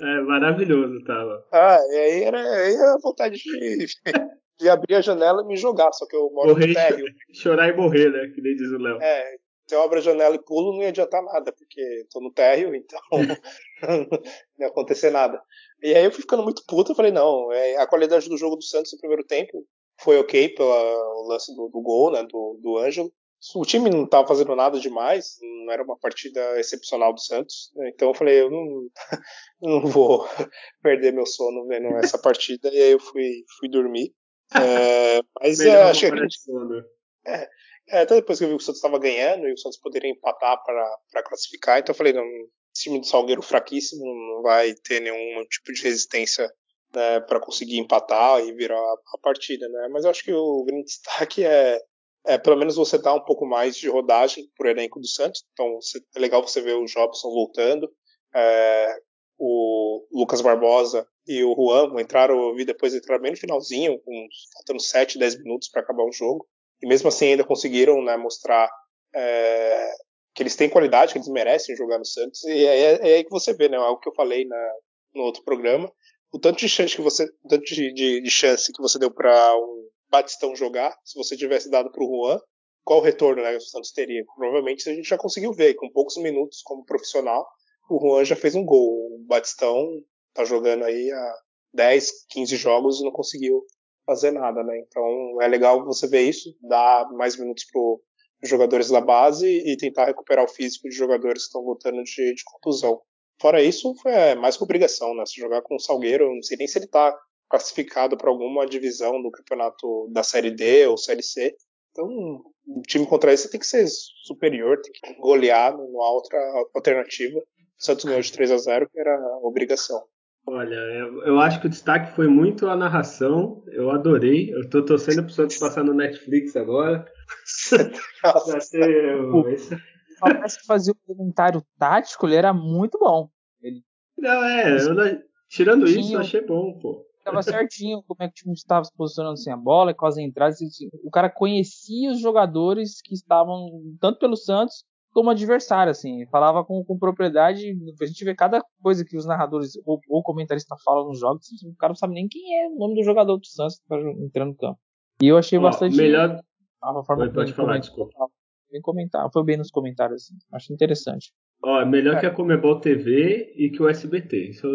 É, maravilhoso tava. Ah, e aí era, aí era vontade de, de abrir a janela e me jogar, só que eu moro Morrer no térreo. Chorar e morrer, né? Que nem diz o Léo. É, se eu abro a janela e pulo, não ia adiantar nada, porque tô no térreo, então não ia acontecer nada. E aí eu fui ficando muito puto, eu falei, não, é, a qualidade do jogo do Santos no primeiro tempo foi ok pelo lance do, do gol, né, do, do Ângelo. O time não estava fazendo nada demais, não era uma partida excepcional do Santos, né, então eu falei, eu não, não vou perder meu sono vendo essa partida, e aí eu fui, fui dormir. É, mas é, acho que sono. é, até depois que eu vi que o Santos estava ganhando e o Santos poderia empatar para classificar, então eu falei, não, esse time do Salgueiro fraquíssimo não vai ter nenhum tipo de resistência né, para conseguir empatar e virar a partida, né? Mas eu acho que o grande destaque é, é pelo menos você dar um pouco mais de rodagem pro elenco do Santos. Então é legal você ver o Jobson voltando, é, o Lucas Barbosa e o Juan entraram, vi depois entraram bem no finalzinho, faltando 7, 10 minutos para acabar o jogo. E mesmo assim ainda conseguiram né, mostrar é, que eles têm qualidade, que eles merecem jogar no Santos. E é, é aí que você vê, né? Algo que eu falei na, no outro programa. O tanto de chance que você, o tanto de, de, de chance que você deu para um Batistão jogar, se você tivesse dado para o Juan, qual o retorno né, que o Santos teria? Provavelmente a gente já conseguiu ver, com poucos minutos como profissional, o Juan já fez um gol. O Batistão tá jogando aí há 10, 15 jogos e não conseguiu fazer nada, né? Então é legal você ver isso, dar mais minutos pro jogadores da base e tentar recuperar o físico de jogadores que estão voltando de, de contusão. Fora isso, é mais que obrigação, né? Se jogar com o Salgueiro, não sei nem se ele está classificado para alguma divisão do campeonato da Série D ou Série C. Então, um time contra esse tem que ser superior, tem que golear, não há outra alternativa. O Santos ganhou de 3 a 0 que era obrigação. Olha, eu, eu acho que o destaque foi muito a narração. Eu adorei. Eu tô torcendo pro Santos passar no Netflix agora. Vai ser, esse- Parece que fazia o comentário tático, ele era muito bom. Ele Não, é, eu tirando isso, eu achei bom, pô. Tava certinho como é que o time estava se posicionando sem a bola, com as entradas. O cara conhecia os jogadores que estavam tanto pelo Santos como adversário, assim. Falava com, com propriedade. A gente vê cada coisa que os narradores ou, ou comentaristas falam nos jogos, o cara não sabe nem quem é o nome do jogador do Santos que tá entrando no campo. E eu achei Ó, bastante. melhor. a forma Oi, pode falar, desculpa. Bem comentar, foi bem nos comentários, assim. Acho interessante. Ó, melhor É. que a Comebol TV e que o SBT. Isso,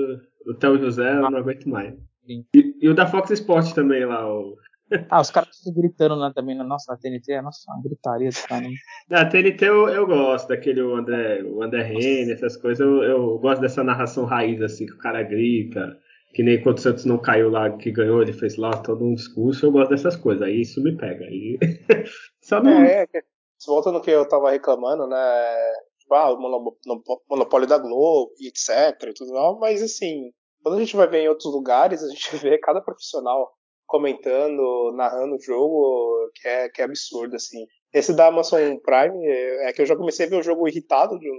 o Theo José eu não aguento mais. Sim. E, e o da Fox Sports também lá. O... Ah, os caras ficam gritando lá também na nossa na TNT, é nossa, uma gritaria do cara. né? Da TNT eu, eu gosto, daquele o André, o André Rene, essas coisas. Eu, eu gosto dessa narração raiz, assim, que o cara grita. Que nem quando o Santos não caiu lá, que ganhou, ele fez lá todo um discurso. Eu gosto dessas coisas. Aí isso me pega. Aí... Só não. É, é, volta no que eu tava reclamando, né? Tipo, ah, o mono- mono- monopólio da Globo, e etc. E tudo mal, mas assim, quando a gente vai ver em outros lugares, a gente vê cada profissional comentando, narrando o jogo, que é, que é absurdo, assim. Esse da Amazon Prime é é que eu já comecei a ver o jogo irritado, de,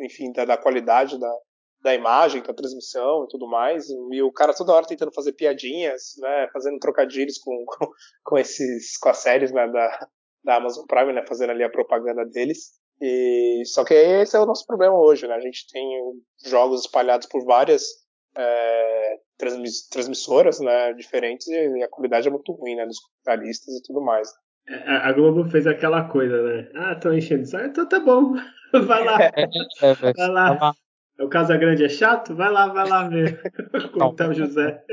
enfim, da, da qualidade da, da imagem, da transmissão e tudo mais. E o cara toda hora tentando fazer piadinhas, né? Fazendo trocadilhos com, com, com esses, com as séries, né? Da, da Amazon Prime, né, fazendo ali a propaganda deles. E só que esse é o nosso problema hoje, né? A gente tem jogos espalhados por várias é, transmis- transmissoras, né, diferentes e a qualidade é muito ruim, né, dos comentaristas e tudo mais. A, a Globo fez aquela coisa, né? Ah, tô enchendo o saco. Então tá bom. Vai lá. É, velho. Vai lá. O Casagrande é chato? Vai lá, vai lá ver. Com o Theo José.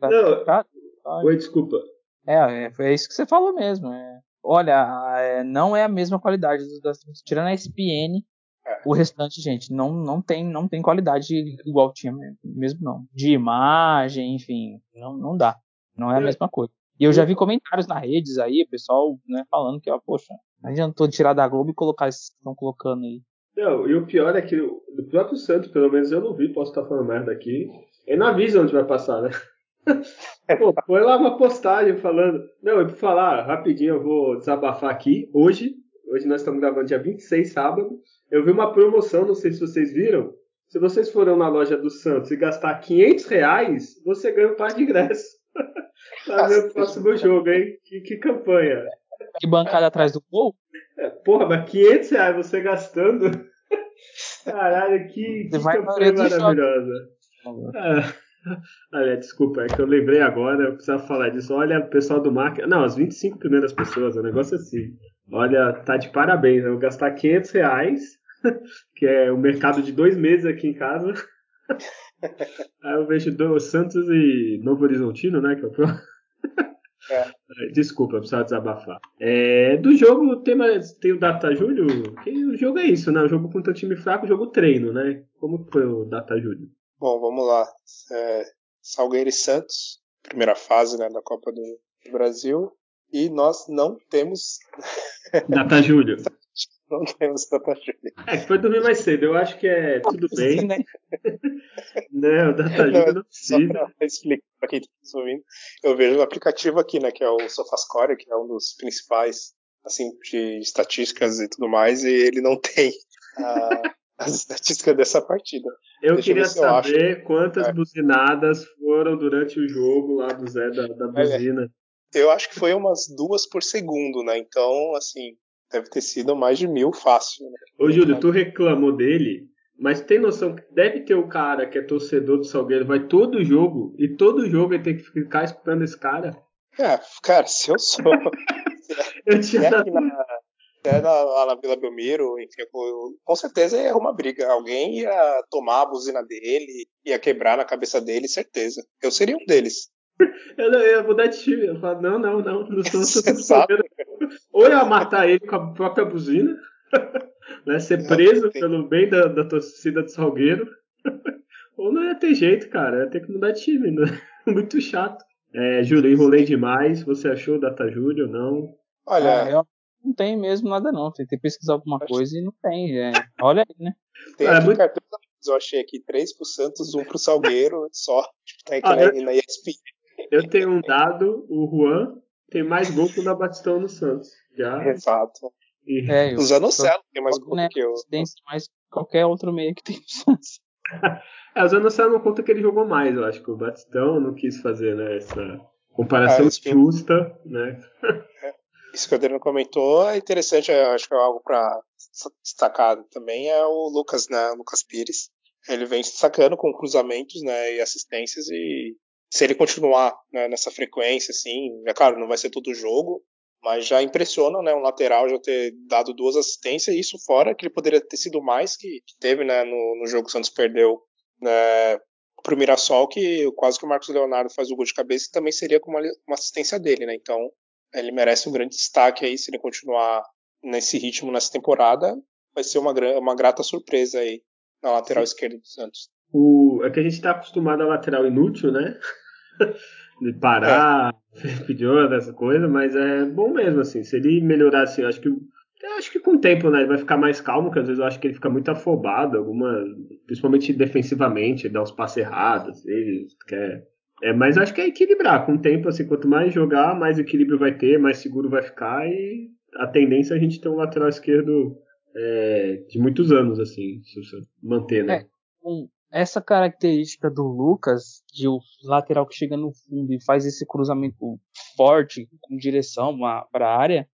Não. Cara, Oi, desculpa. É, é, foi isso que você falou mesmo. é. Olha, é, não é a mesma qualidade tirando a SPN, É. o restante, gente, não, não tem não tem qualidade igual tinha mesmo não. De imagem, enfim, não, não dá. Não é a É. mesma coisa. E eu já vi comentários nas redes aí, pessoal, né, falando que, ó, poxa, não adiantou tirar da Globo e colocar esses que estão colocando aí. Não, e o pior é que do próprio Santos, pelo menos eu não vi, posso estar falando merda aqui. Ele não avisa onde vai passar, né? Pô, foi lá uma postagem falando. Não, e por falar, rapidinho, eu vou desabafar aqui. Hoje, hoje nós estamos gravando dia 26, sábado. Eu vi uma promoção, não sei se vocês viram. Se vocês forem na loja do Santos e gastar 500 reais, você ganha um par de ingresso. pra ver o próximo jogo, hein? Que, que campanha. Que bancada atrás do gol? É, porra, mas 500 reais você gastando. Caralho, que, que campanha maravilhosa. Ah, olha, desculpa, é que eu lembrei agora, eu precisava falar disso. Olha, o pessoal do marketing. Não, as 25 primeiras pessoas, o um negócio assim. Olha, tá de parabéns. Eu vou gastar 500 reais, que é o mercado de dois meses aqui em casa. Aí eu vejo do Santos e Novo Horizontino, né? Que é o é. Desculpa, eu precisava desabafar. É, do jogo tem, mais, tem o Data Júlio. o jogo é isso, né? O jogo contra time fraco, o jogo treino, né? Como foi o Data Júlio? Bom, vamos lá. É, Salgueiro e Santos, primeira fase né, da Copa do Brasil. E nós não temos. Data Júlio. não temos Data Júlio. É, foi dormir mais cedo. Eu acho que é tudo bem. Né? não, o Data Júlio não precisa. Só pra explicar pra quem está ouvindo, eu vejo o aplicativo aqui, né, que é o SofaScore, que é um dos principais, assim, de estatísticas e tudo mais, e ele não tem. Uh, as estatísticas dessa partida. Eu Deixa queria eu saber eu quantas é. buzinadas foram durante o jogo lá do Zé da, da buzina. Eu acho que foi umas duas por segundo, né? Então, assim, deve ter sido mais de mil fácil. Né? Ô, Júlio, tu reclamou dele, mas tem noção que deve ter o cara que é torcedor do Salgueiro, vai todo jogo, e todo jogo ele tem que ficar escutando esse cara? É, cara, se eu sou. eu tinha. Na, até na, na Vila Belmiro, enfim, com certeza ia uma briga. Alguém ia tomar a buzina dele, ia quebrar na cabeça dele, certeza. Eu seria um deles. eu, não, eu ia mudar de time. Eu falo, não, não, não, não sou, sou Ou ia matar ele com a própria buzina, né, ser preso pelo bem da, da torcida do Salgueiro. Ou não ia ter jeito, cara. Ia ter que mudar de time. Né? Muito chato. É, Júlio, enrolei demais. Você achou o Data Júlio ou não? Olha, ah, eu não tem mesmo nada não. Tentei pesquisar alguma coisa e não tem. É, olha aí, né? Tem é, muito... cartões eu achei aqui três pro Santos, um pro Salgueiro, só. Tipo, tá aqui ah, na, eu... na ESPN. Eu tenho um dado, o Juan tem mais gol que o da Batistão no Santos. Já. Exato. E... É, o Zanocelo tem mais gol né, que eu. Mais qualquer outro meio que tem no Santos. é, o Zanocelo não conta que ele jogou mais, eu acho que o Batistão não quis fazer né, essa comparação ah, justa, né? Isso que o Adriano comentou é interessante, acho que é algo para destacar também, é o Lucas, né, Lucas Pires. Ele vem se destacando com cruzamentos né, e assistências e se ele continuar né, nessa frequência, assim, é claro, não vai ser todo jogo, mas já impressiona né, um lateral já ter dado duas assistências, e isso fora que ele poderia ter sido mais que teve né, no, no jogo que o Santos perdeu né, o Mirassol, que quase que o Marcos Leonardo faz o gol de cabeça e também seria com uma, uma assistência dele, né? Então ele merece um grande destaque aí se ele continuar nesse ritmo nessa temporada. Vai ser uma, uma grata surpresa aí na lateral Sim. esquerda do Santos. O, é que a gente está acostumado a lateral inútil, né? De parar, é. pedir essa coisa, mas é bom mesmo, assim. Se ele melhorar, assim, acho que acho que com o tempo, né, ele vai ficar mais calmo, porque às vezes eu acho que ele fica muito afobado, alguma, principalmente defensivamente, dá uns passos errados, ele quer é, mas acho que é equilibrar. Com o tempo, assim, quanto mais jogar, mais equilíbrio vai ter, mais seguro vai ficar. E a tendência é a gente ter um lateral esquerdo é, de muitos anos, assim, se você manter, né? É, essa característica do Lucas, de o lateral que chega no fundo e faz esse cruzamento forte com direção para a área,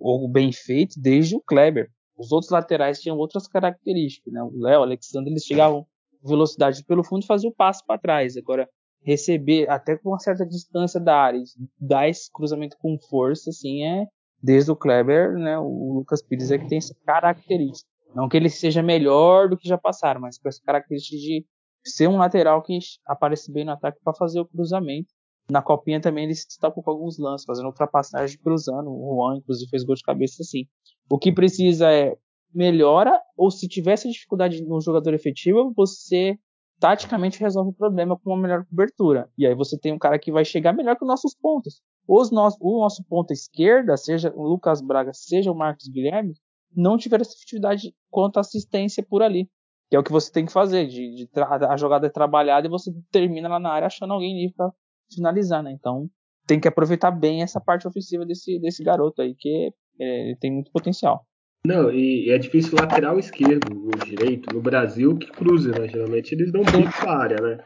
ou bem feito, desde o Kleber. Os outros laterais tinham outras características, né? O Léo, o Alexandre, eles chegavam velocidade pelo fundo e faziam o passo para trás. Agora, receber até com uma certa distância da área, dar esse cruzamento com força, assim, é desde o Kleber, né, o Lucas Pires é que tem essa característica. Não que ele seja melhor do que já passaram, mas com essa característica de ser um lateral que aparece bem no ataque para fazer o cruzamento. Na copinha também ele se destacou com alguns lances, fazendo ultrapassagem cruzando. O Juan, inclusive, fez gol de cabeça assim. O que precisa é melhora, ou se tivesse dificuldade no jogador efetivo, você taticamente resolve o problema com uma melhor cobertura. E aí você tem um cara que vai chegar melhor que os nossos pontos. Os nossos, o nosso ponto esquerda, seja o Lucas Braga, seja o Marcos Guilherme, não tiveram essa efetividade quanto assistência por ali. Que é o que você tem que fazer. De, de a jogada é trabalhada e você termina lá na área achando alguém livre para finalizar, né? Então tem que aproveitar bem essa parte ofensiva desse, desse garoto aí, que é, tem muito potencial. Não, e é difícil lateral esquerdo ou direito no Brasil que cruze, né? Geralmente eles dão para a área, né?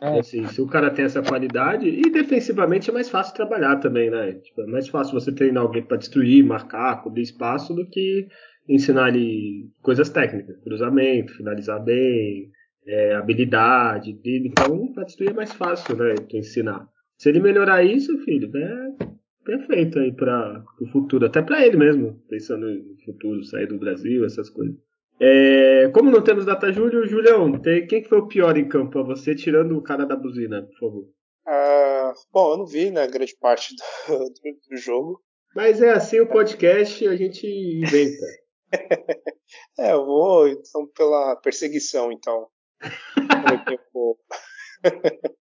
É. Assim, se o cara tem essa qualidade, e defensivamente é mais fácil trabalhar também, né? Tipo, é mais fácil você treinar alguém para destruir, marcar, cobrir espaço do que ensinar ali coisas técnicas, cruzamento, finalizar bem, é, habilidade. Então, para destruir é mais fácil, né? Tu ensinar. Se ele melhorar isso, filho, é perfeito aí para o futuro, até para ele mesmo, pensando no futuro, sair do Brasil, essas coisas. É, como não temos data Júlio, Julião, tem, quem foi o pior em campo pra você, tirando o cara da buzina, por favor? Uh, bom, eu não vi, né, grande parte do, do, do jogo. Mas é assim o podcast, a gente inventa. é, eu vou então pela perseguição, então.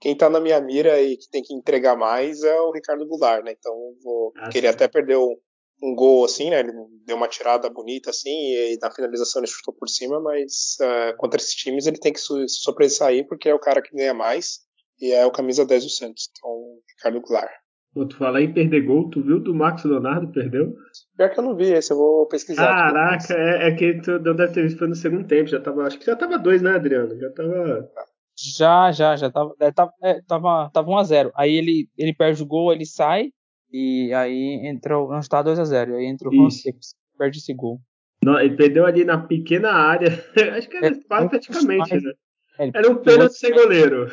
Quem tá na minha mira e que tem que entregar mais é o Ricardo Goulart, né? Então vou ah, querer até perder um, um, gol assim, né? Ele deu uma tirada bonita assim e na finalização ele chutou por cima, mas uh, contra esses times ele tem que se sobressair porque é o cara que ganha mais e é o camisa 10 do Santos. Então, Ricardo Goulart. Pô, tu falar em perder gol, tu viu do Marcos Leonardo perdeu? Pior que eu não vi esse, eu vou pesquisar. Caraca, é, é, que tu não deve ter visto no segundo tempo, já tava, acho que já tava dois, né, Adriano? Já tava. Já, já, já tava, é, tava, é, tava, tava 1x0. Aí ele, ele perde o gol, ele sai, e aí entrou, não está 2x0, aí entrou o Fonseca, perde esse gol. Não, ele perdeu ali na pequena área, acho que era é, quase praticamente, né? É, era um pênalti sem goleiro.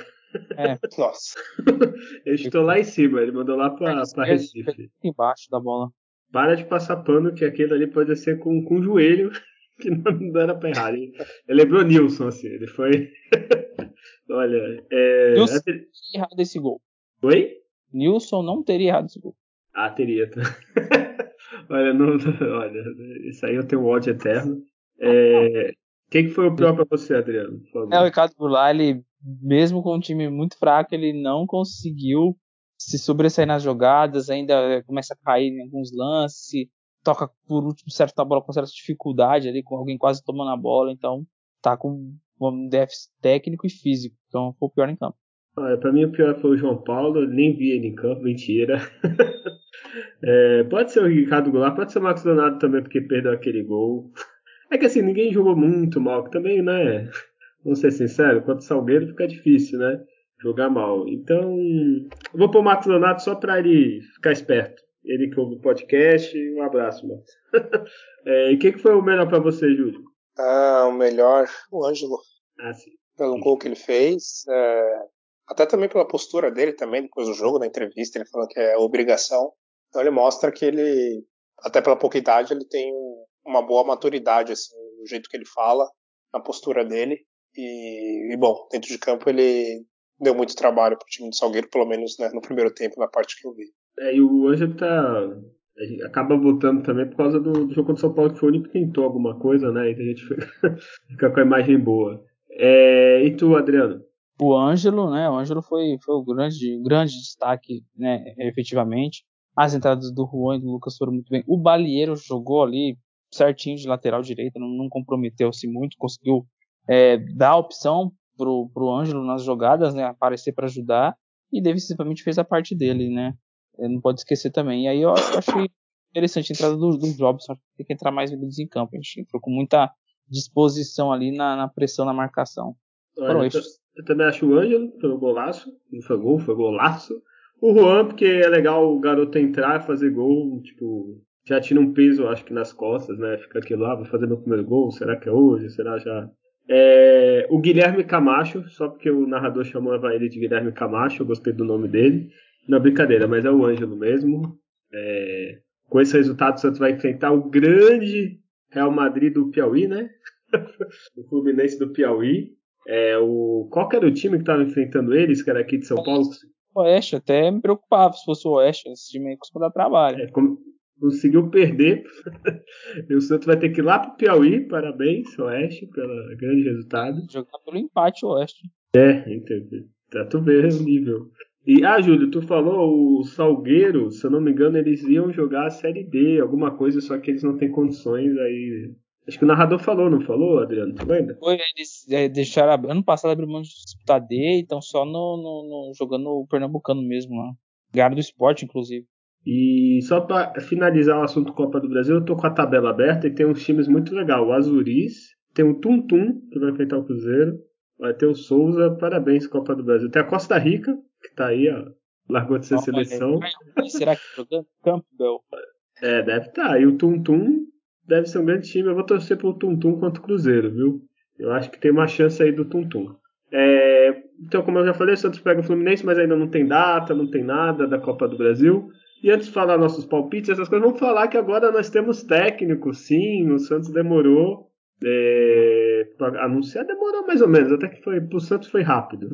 É. Nossa. Eu estou lá em cima, ele mandou lá pra, pra Recife. Embaixo da bola. Para de passar pano, que aquele ali pode ser com, com o joelho, que não, não era pra errar. Ele, ele lembrou Nilson, assim, ele foi. Olha, é. Nilson teria errado esse gol. Oi? Nilson não teria errado esse gol. Ah, teria. olha, não, olha, isso aí eu tenho um ódio eterno. É, quem que foi o pior pra você, Adriano? É, o Ricardo Goulart, ele mesmo com um time muito fraco, ele não conseguiu se sobressair nas jogadas, ainda começa a cair em alguns lances, toca por último certa bola com certa dificuldade ali, com alguém quase tomando a bola, então tá com um déficit técnico e físico, então foi o pior em campo. Olha, pra mim o pior foi o João Paulo, nem vi ele em campo, mentira. é, pode ser o Ricardo Goulart, pode ser o Marcos Leonardo também, porque perdeu aquele gol. É que assim, ninguém jogou muito mal, que também, né? vamos ser sinceros, contra o Salgueiro fica difícil, né? Jogar mal. Então, vou pôr o Marcos Leonardo só para ele ficar esperto. Ele que ouve o podcast. Um abraço, Marcos. é, e o que, que foi o melhor para você, Júlio? Ah, o melhor, o Ângelo. Ah, sim. Pelo gol que ele fez. É, até também pela postura dele também, depois do jogo, na entrevista, ele falou que é obrigação. Então ele mostra que ele, até pela pouca idade, ele tem uma boa maturidade, assim, no jeito que ele fala, na postura dele. E, e, bom, dentro de campo ele deu muito trabalho pro time do Salgueiro, pelo menos né, no primeiro tempo, na parte que eu vi. É, e o Ângelo tá. Acaba votando também por causa do, do, jogo contra o São Paulo, que foi o único que tentou alguma coisa, né? E a gente fica com a imagem boa. É, e tu, Adriano? O Ângelo, né? O Ângelo foi, foi o grande, grande destaque, né? Efetivamente. As entradas do Juan e do Lucas foram muito bem. O Balieiro jogou ali certinho de lateral direita, não, não comprometeu-se muito, conseguiu é, dar a opção pro, pro Ângelo nas jogadas, né, aparecer para ajudar, e defensivamente fez a parte dele, né, não pode esquecer também. E aí eu, eu achei interessante a entrada do, do Jobson, tem que entrar mais minutos em campo, a gente entrou com muita disposição ali na, na pressão, na marcação. Olha, eu, eu, também acho o Ângelo, foi golaço, não foi gol, foi golaço. O Juan, porque é legal o garoto entrar, fazer gol, tipo, já tira um peso, acho que nas costas, né? Fica aquilo lá, ah, vou fazer meu primeiro gol, será que é hoje? Será já é, o Guilherme Camacho, só porque o narrador chamava ele de Guilherme Camacho, eu gostei do nome dele. Não, brincadeira, mas é o Ângelo mesmo. É, com esse resultado, o Santos vai enfrentar o grande Real Madrid do Piauí, né? o Fluminense do Piauí. É, o, qual que era o time que estava enfrentando eles, que era aqui de São Paulo? O Oeste, até me preocupava se fosse o Oeste, esse time aí costuma dar trabalho. É, como, conseguiu perder. e o Santos vai ter que ir lá pro Piauí. Parabéns, Oeste, pelo grande resultado. Jogar pelo empate, Oeste. É, então, pra tu ver o nível. E, ah, Júlio, tu falou o Salgueiro, se eu não me engano, eles iam jogar a Série D, alguma coisa, só que eles não têm condições aí. Acho que o narrador falou, não falou, Adriano? Tu lembra? Foi, eles é, deixaram. Ano passado abriu mão de disputar D, então só no, no, no jogando o Pernambucano mesmo lá. Ganharam do esporte, inclusive. E só para finalizar o assunto Copa do Brasil, eu tô com a tabela aberta e tem uns times muito legal. O Azuris, tem o Tum Tum, que vai enfrentar o Cruzeiro, vai ter o Souza, parabéns Copa do Brasil. Tem a Costa Rica, que tá aí, ó, largou de ser seleção. Será que tá jogando Campbell? É, deve estar. Tá. E o Tum Tum deve ser um grande time. Eu vou torcer pro Tum contra o Cruzeiro, viu? Eu acho que tem uma chance aí do Tum É, então, como eu já falei, o Santos pega o Fluminense, mas ainda não tem data, não tem nada da Copa do Brasil. E antes de falar nossos palpites, essas coisas, vamos falar que agora nós temos técnico, sim. O Santos demorou. É, anunciar demorou mais ou menos, até que foi pro Santos foi rápido.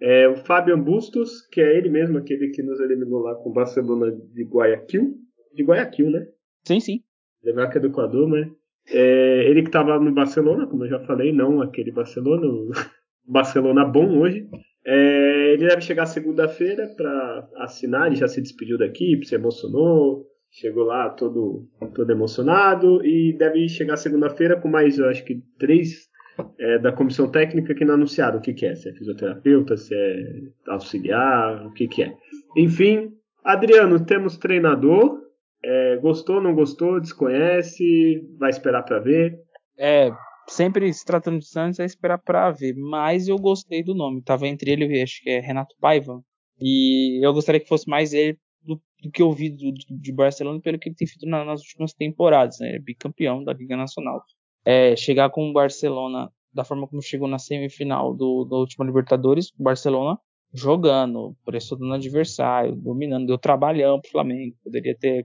É, o Fabian Bustos, que é ele mesmo, aquele que nos eliminou lá com o Barcelona de Guayaquil. De Guayaquil, né? Sim, sim. Lembrar que é do Equador, né? É, ele que estava no Barcelona, como eu já falei, não aquele Barcelona, o Barcelona bom hoje. É, ele deve chegar segunda-feira para assinar, ele já se despediu da equipe, se emocionou, chegou lá todo, todo emocionado e deve chegar segunda-feira com mais, eu acho que três é, da comissão técnica que não anunciaram o que, que é, se é fisioterapeuta, se é auxiliar, o que, que é. Enfim, Adriano, temos treinador. É, gostou, não gostou, desconhece, vai esperar para ver. É, sempre se tratando de Santos é esperar para ver, mas eu gostei do nome. Tava entre ele e acho que é Renato Paiva. E eu gostaria que fosse mais ele do, do que eu vi do, de Barcelona pelo que ele tem feito nas últimas temporadas, né? Ele é bicampeão da Liga Nacional é, chegar com o Barcelona da forma como chegou na semifinal do, do último Libertadores, o Barcelona jogando, pressionando adversário, dominando, deu trabalhão pro Flamengo, poderia ter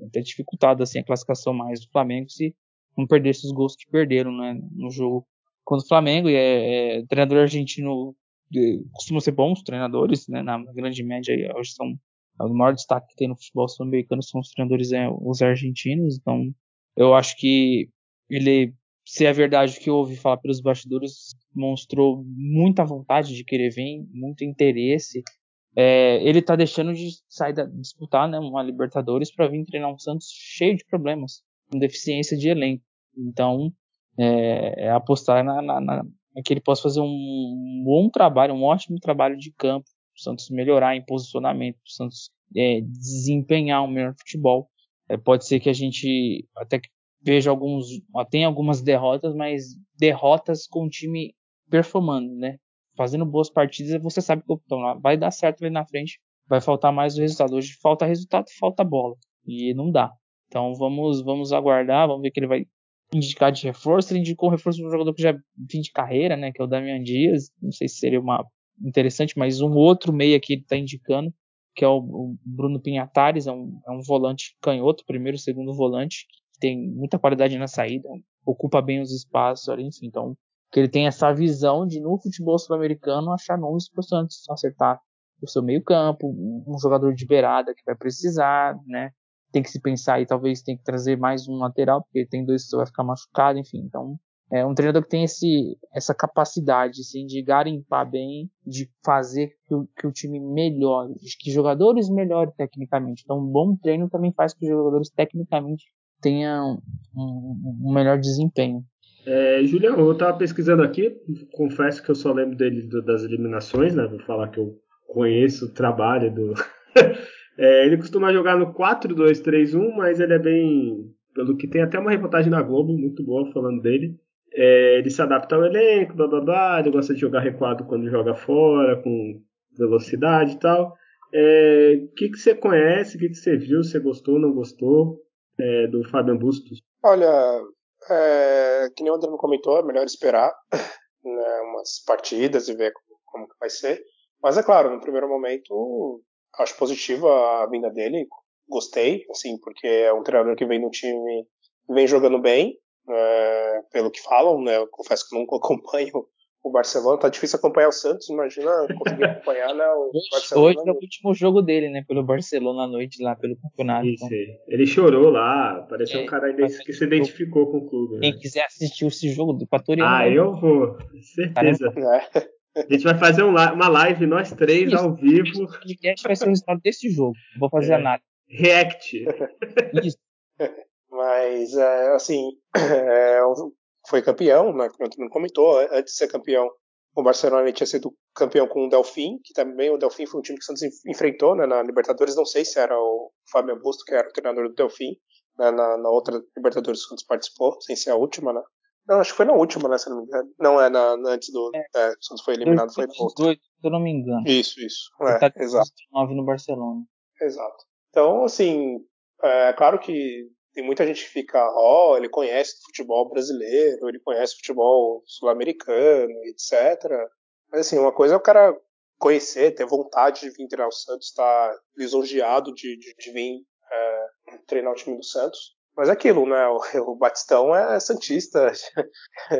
até dificultado assim a classificação mais do Flamengo se não perdesse os gols que perderam né, no jogo contra o Flamengo, e é, é treinador argentino costuma ser bons treinadores, né, na grande média hoje são o maior destaque que tem no futebol sul-americano são os treinadores é, os argentinos, então eu acho que ele se é verdade o que eu ouvi falar pelos bastidores, mostrou muita vontade de querer vir, muito interesse. É, ele tá deixando de sair da, disputar né, uma Libertadores para vir treinar um Santos cheio de problemas, com deficiência de elenco. Então, é, é apostar na, na, na, que ele possa fazer um, um, bom trabalho, um ótimo trabalho de campo, o Santos melhorar em posicionamento, o Santos é, desempenhar um melhor futebol. É, pode ser que a gente até vejo alguns, tem algumas derrotas, mas derrotas com o time performando, né? Fazendo boas partidas, você sabe que então, vai dar certo ali na frente, vai faltar mais o resultado. Hoje falta resultado, falta bola e não dá. Então vamos, vamos aguardar, vamos ver que ele vai indicar de reforço. Ele indicou reforço de um jogador que já fim de carreira, né? Que é o Damian Dias. Não sei se seria uma interessante, mas um outro meia que ele está indicando, que é o, o Bruno Pinhatares, é um, é um volante canhoto, primeiro, segundo volante, tem muita qualidade na saída, ocupa bem os espaços, enfim, então que ele tem essa visão de no futebol sul-americano achar nomes para acertar o seu meio campo, um jogador de beirada que vai precisar, né? Tem que se pensar aí, talvez tem que trazer mais um lateral, porque tem dois que vai ficar machucado, enfim. Então, é um treinador que tem esse, essa capacidade, assim, de garimpar bem, de fazer que o, que o time melhore, que jogadores melhorem tecnicamente. Então, um bom treino também faz que os jogadores tecnicamente tenha um, um melhor desempenho. É, Julião, eu estava pesquisando aqui, confesso que eu só lembro dele do, das eliminações, né? Vou falar que eu conheço o trabalho do. é, ele costuma jogar no 4-2-3-1, mas ele é bem. Pelo que tem até uma reportagem na Globo, muito boa, falando dele. É, ele se adapta ao elenco, blá blá blá, ele gosta de jogar recuado quando joga fora, com velocidade e tal. O é, que, que você conhece, o que, que você viu, você gostou, não gostou? É, do Fabian Bustos? Olha, é, que nem o André comentou, é melhor esperar né, umas partidas e ver como, como, que vai ser. Mas é claro, no primeiro momento, acho positiva a vinda dele. Gostei, assim, porque é um treinador que vem no time vem jogando bem, é, pelo que falam, né? Eu confesso que nunca acompanho o Barcelona. Tá difícil acompanhar o Santos, imagina conseguir acompanhar né, o Barcelona. Hoje é o último jogo dele, né? Pelo Barcelona à noite lá, pelo campeonato. Isso, então. Ele chorou lá, pareceu é, um cara que se identificou com o clube. Né? Quem quiser assistir esse jogo do Equatoriano. Ah, eu vou, certeza. É. A gente vai fazer um, uma live, nós três, Isso. ao vivo. O podcast vai ser o resultado desse jogo. Vou fazer é. análise. React. Isso. Mas, é, assim, é, foi campeão, né, como o comentou, antes de ser campeão, o Barcelona tinha sido campeão com o Delfim, que também o Delfim foi um time que o Santos enfrentou né, na Libertadores, não sei se era o Fábio Busto, que era o treinador do Delfim, né, na, na, outra Libertadores que o Santos participou, sem ser a última, né? Não, acho que foi na última, né, se não me engano. Não, é na, na antes do... É. É, o Santos foi eliminado, foi na outra. se eu não me engano. Isso, isso. É, tá exato. 9 no Barcelona. Exato. Então, assim, é claro que tem muita gente que fica, ó, oh, ele conhece futebol brasileiro, ele conhece futebol sul-americano, etc. Mas assim, uma coisa é o cara conhecer, ter vontade de vir treinar o Santos, estar tá lisonjeado de, de, de vir é, treinar o time do Santos. Mas é aquilo, né? O, o Batistão é santista.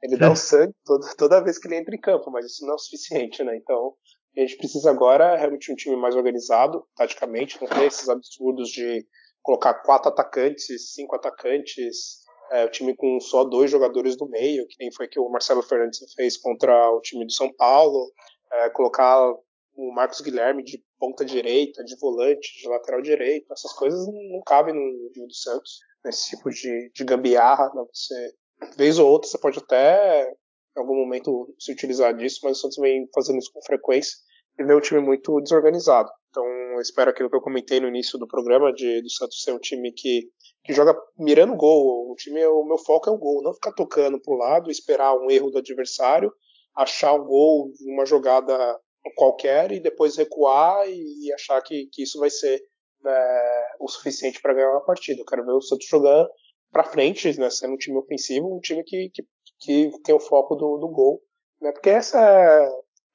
ele dá o sangue toda, toda vez que ele entra em campo, mas isso não é o suficiente, né? Então, a gente precisa agora realmente um time mais organizado, taticamente, não ter esses absurdos de colocar quatro atacantes, cinco atacantes, é, o time com só dois jogadores do meio, que nem foi que o Marcelo Fernandes fez contra o time do São Paulo, é, colocar o Marcos Guilherme de ponta direita, de volante, de lateral direito, essas coisas não, cabem no time do Santos, nesse tipo de, de gambiarra, né? você, vez ou outra, você pode até em algum momento se utilizar disso, mas o Santos vem fazendo isso com frequência e vê um time muito desorganizado. Então, espero aquilo que eu comentei no início do programa, de do Santos ser um time que, que joga mirando gol. O time, o meu foco é o gol, não ficar tocando para o lado, esperar um erro do adversário, achar um gol uma jogada qualquer e depois recuar e, e achar que, que isso vai ser é, o suficiente para ganhar uma partida. Eu quero ver o Santos jogando para frente, né, sendo um time ofensivo, um time que, que, que tem o foco do, do gol. Né, porque essa é,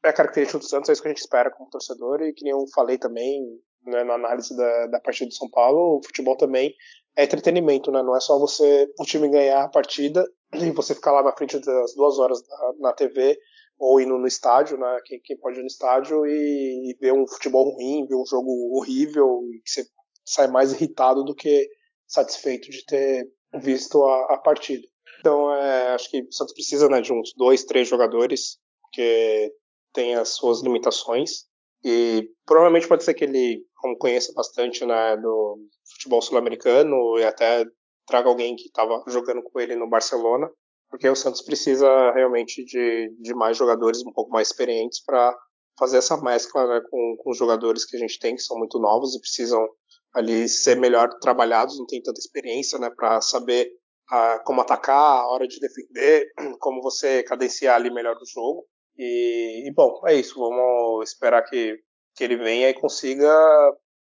é característica do Santos, é isso que a gente espera como torcedor, e que nem eu falei também né, na análise da, da partida de São Paulo, o futebol também é entretenimento, né? Não é só você, o time ganhar a partida e você ficar lá na frente das duas horas na, na TV ou indo no estádio, né? Quem, quem pode ir no estádio e, e, ver um futebol ruim, ver um jogo horrível, e que você sai mais irritado do que satisfeito de ter visto a, a partida. Então, é, acho que o Santos precisa né, de uns dois, três jogadores, que tem as suas limitações. E provavelmente pode ser que ele como conheça bastante né, do futebol sul-americano e até traga alguém que estava jogando com ele no Barcelona, porque o Santos precisa realmente de, de mais jogadores um pouco mais experientes para fazer essa mescla né, com, com os jogadores que a gente tem, que são muito novos e precisam ali ser melhor trabalhados, não tem tanta experiência né, para saber ah, como atacar, a hora de defender, como você cadenciar ali melhor o jogo. E, e, bom, é isso. Vamos esperar que, que ele venha e consiga.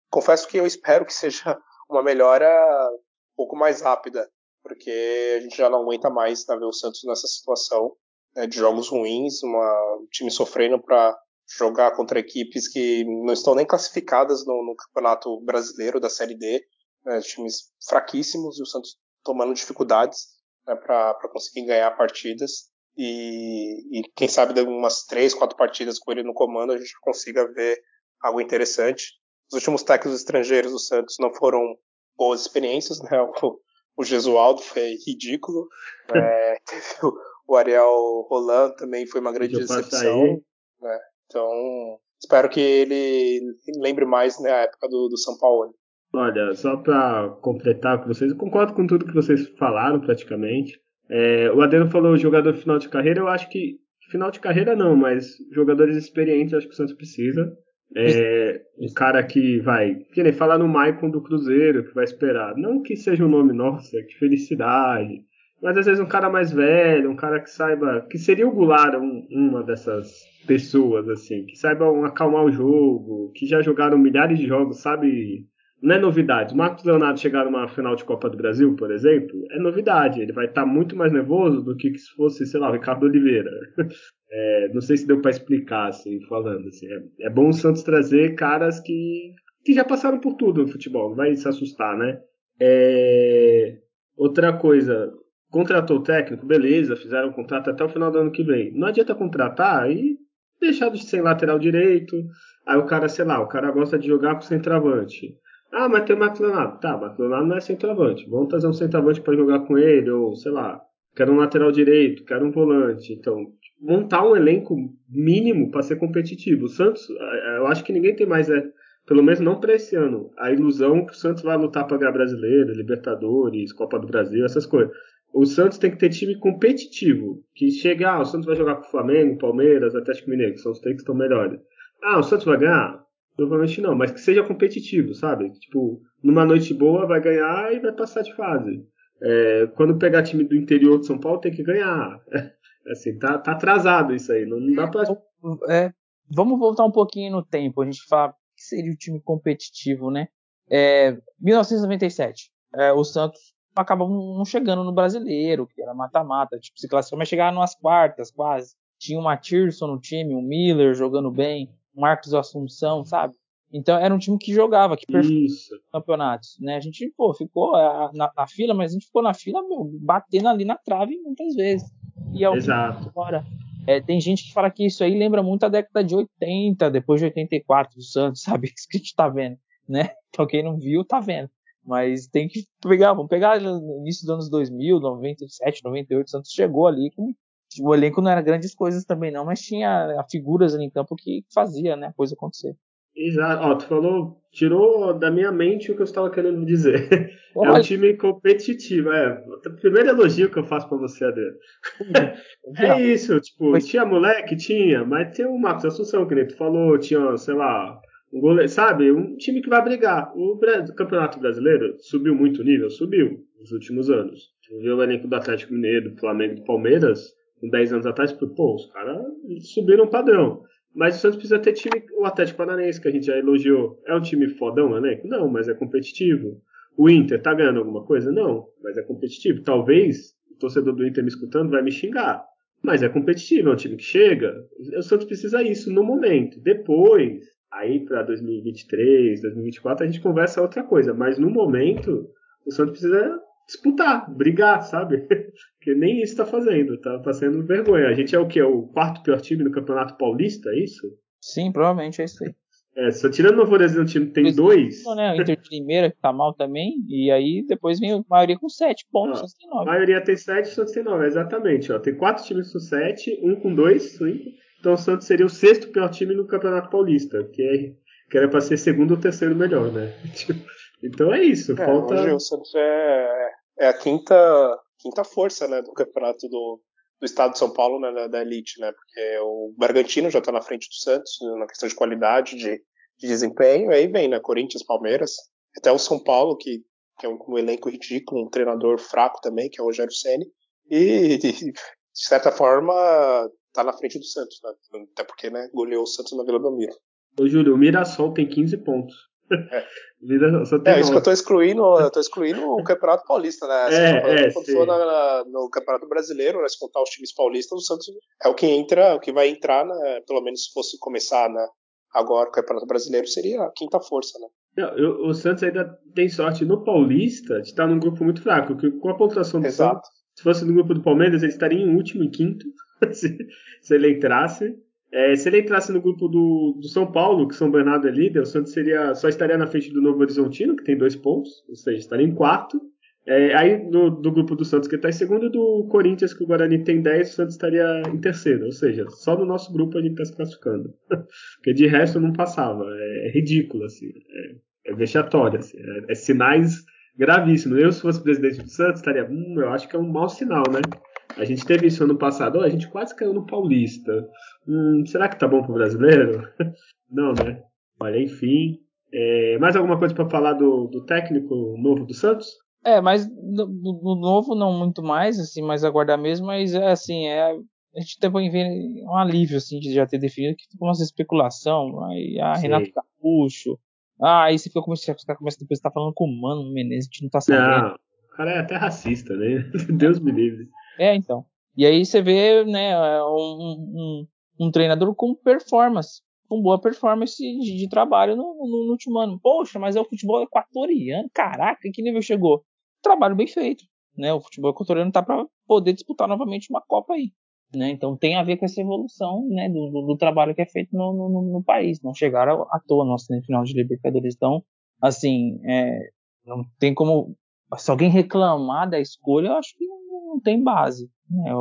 Confesso que eu espero que seja uma melhora um pouco mais rápida, porque a gente já não aguenta mais né, ver o Santos nessa situação né, de jogos ruins, uma, um time sofrendo para jogar contra equipes que não estão nem classificadas no, no Campeonato Brasileiro da Série D, né, times fraquíssimos e o Santos tomando dificuldades né, para conseguir ganhar partidas. E, e quem sabe umas três, quatro partidas com ele no comando a gente consiga ver algo interessante. Os últimos técnicos estrangeiros do Santos não foram boas experiências, né? O, o Gesualdo foi ridículo. É, teve o, Ariel Roland também foi uma grande decepção. Né? Então, espero que ele lembre mais né, época do, do São Paulo. Olha, só para completar com vocês, eu concordo com tudo que vocês falaram praticamente. É, o Adeno falou jogador final de carreira, eu acho que final de carreira não, mas jogadores experientes acho que o Santos precisa. É, um cara que vai, que nem falar no Maicon do Cruzeiro, que vai esperar. Não que seja um nome, nossa, que felicidade. Mas às vezes um cara mais velho, um cara que saiba. Que seria o Goulart um, uma dessas pessoas, assim, que saibam acalmar o jogo, que já jogaram milhares de jogos, sabe não é novidade. Marcos Leonardo chegar numa final de Copa do Brasil, por exemplo, é novidade. Ele vai estar muito mais nervoso do que se fosse, sei lá, o Ricardo Oliveira. É, não sei se deu para explicar, assim, falando. Assim. É, é, bom o Santos trazer caras que, que já passaram por tudo no futebol, não vai se assustar, né? É, outra coisa, contratou o técnico, beleza, fizeram o contrato até o final do ano que vem. Não adianta contratar e deixar de ser lateral direito. Aí o cara, sei lá, o cara gosta de jogar com centroavante. Ah, mas tem o Marcos Leonardo. Tá, Marcos Leonardo não é centroavante. Vamos trazer um centroavante para jogar com ele, ou sei lá, quero um lateral direito, quero um volante. Então, montar um elenco mínimo para ser competitivo. O Santos, é, é, eu acho que ninguém tem mais, é, pelo menos não para esse ano, a ilusão que o Santos vai lutar para ganhar brasileiro, Libertadores, Copa do Brasil, essas coisas. O Santos tem que ter time competitivo, que chega, ah, o Santos vai jogar com o Flamengo, Palmeiras, Atlético Mineiro, que são os três que estão melhores. Ah, o Santos vai ganhar? Provavelmente não, mas que seja competitivo, sabe? Tipo, numa noite boa vai ganhar e vai passar de fase. É, quando pegar time do interior de São Paulo tem que ganhar. assim, tá, tá atrasado isso aí, não, dá pra. É, vamos voltar um pouquinho no tempo, a gente fala que seria o time competitivo, né? É, 1997. é, o Santos acaba não chegando no brasileiro, que era mata-mata, tipo, se classificava, mas chegava nas quartas quase. Tinha o Matirson no time, o Miller jogando bem, Marcos Assunção, sabe? Então era um time que jogava, que perfeitava campeonatos, né? A gente, pô, ficou é, na, na, fila, mas a gente ficou na fila, meu, batendo ali na trave muitas vezes. E é Exato. Agora, é, tem gente que fala que isso aí lembra muito a década de 80, depois de 84 do Santos, sabe? Isso que a gente tá vendo, né? Então quem não viu, tá vendo. Mas tem que pegar, vamos pegar no início dos anos 2000, 97, 98, o Santos chegou ali com o elenco não era grandes coisas também não, mas tinha figuras ali em campo que fazia, né, a coisa acontecer. Exato. Ó, tu falou, tirou da minha mente o que eu estava querendo dizer. É um time competitivo. É, o primeiro elogio que eu faço para você, Adriano. é isso, tipo, tinha moleque? Tinha, mas tem o Marcos Assunção, que nem tu falou, tinha, sei lá, um goleiro, sabe? Um time que vai brigar. O, Campeonato Brasileiro subiu muito o nível? Subiu nos últimos anos. Tu viu o elenco do Atlético Mineiro, do Flamengo e do Palmeiras, 10 anos atrás, pô, os caras subiram o padrão. Mas o Santos precisa ter time. O Atlético Paranaense, que a gente já elogiou, é um time fodão, né? Não, mas é competitivo. O Inter tá ganhando alguma coisa? Não, mas é competitivo. Talvez o torcedor do Inter me escutando vai me xingar. Mas é competitivo, é um time que chega. O Santos precisa isso no momento. Depois, aí para 2023, 2024, a gente conversa outra coisa. Mas no momento, o Santos precisa disputar, brigar, sabe? Porque nem isso tá fazendo, tá passando vergonha. A gente é o que? É o quarto pior time no Campeonato Paulista, é isso? Sim, provavelmente é isso aí. É, só tirando o Novo time tem pois dois. Não, né? O Inter de Limeira, que tá mal também, e aí depois vem a maioria com sete pontos, Santos tem nove. A maioria tem sete, Santos tem nove, exatamente. Ó. Tem quatro times com sete, um com dois, cinco. Então o Santos seria o sexto pior time no Campeonato Paulista, que, é, que era pra ser segundo ou terceiro melhor, né? Então é isso. É, falta... Hoje o Santos é é a quinta, quinta força né, do campeonato do, do estado de São Paulo, né, da, da elite, né? Porque o Bragantino já está na frente do Santos na questão de qualidade, de, de desempenho. Aí vem, né? Corinthians, Palmeiras, até o São Paulo, que, que é um, um elenco ridículo, um treinador fraco também, que é o Rogério Ceni, e de certa forma tá na frente do Santos, né? Até porque, né, goleou o Santos na Vila Belmiro. Ô, Júlio, o Mirassol tem 15 pontos. É. Só tem é, isso que eu tô excluindo, eu tô excluindo o Campeonato Paulista, né? É, é, quando for na, no Campeonato Brasileiro, né, se contar os times paulistas, o Santos é o que entra, o que vai entrar, né? Pelo menos se fosse começar né, agora o Campeonato Brasileiro, seria a quinta força, né? Não, eu, o Santos ainda tem sorte no Paulista de estar num grupo muito fraco, que com a pontuação do Exato. Santos, se fosse no grupo do Palmeiras, ele estaria em último e quinto, se, se ele entrasse. É, se ele entrasse no grupo do, do, São Paulo, que São Bernardo é líder, o Santos seria, só estaria na frente do Novo Horizontino, que tem dois pontos, ou seja, estaria em quarto. É, aí no, do grupo do Santos, que está em segundo, do Corinthians, que o Guarani tem 10, o Santos estaria em terceiro. Ou seja, só no nosso grupo a gente está se classificando. Porque de resto não passava. É, é ridículo, assim. É, é vexatório, assim. É, é, sinais gravíssimos. Eu, se fosse presidente do Santos, estaria. Hum, eu acho que é um mau sinal, né? A gente teve isso ano passado, oh, a gente quase caiu no Paulista. Hum, será que tá bom pro brasileiro? Não, né? Olha, enfim. É, mais alguma coisa para falar do, do, técnico novo do Santos? É, mas do, do, novo não muito mais, assim, mais aguardar mesmo, mas é assim, é, a gente também vê um alívio assim de já ter definido que ficou uma especulação, aí a ah, Renato Capucho, ah, aí você fica começando, você começa depois tá falando com o Mano Menezes, a gente não tá sabendo. Não, o cara é até racista, né? Deus me livre. É, então. E aí você vê, né, um, um, um treinador com performance, com boa performance de, de trabalho no, no, no, último ano. Poxa, mas é o futebol equatoriano, caraca, que nível chegou? Trabalho bem feito, né? O futebol equatoriano tá para poder disputar novamente uma Copa aí. Né? Então tem a ver com essa evolução né, do, do, do trabalho que é feito no, no, no, país. Não chegaram à toa no final de Libertadores. Então, assim, é, não tem como. Se alguém reclamar da escolha, eu acho que não tem base. Né?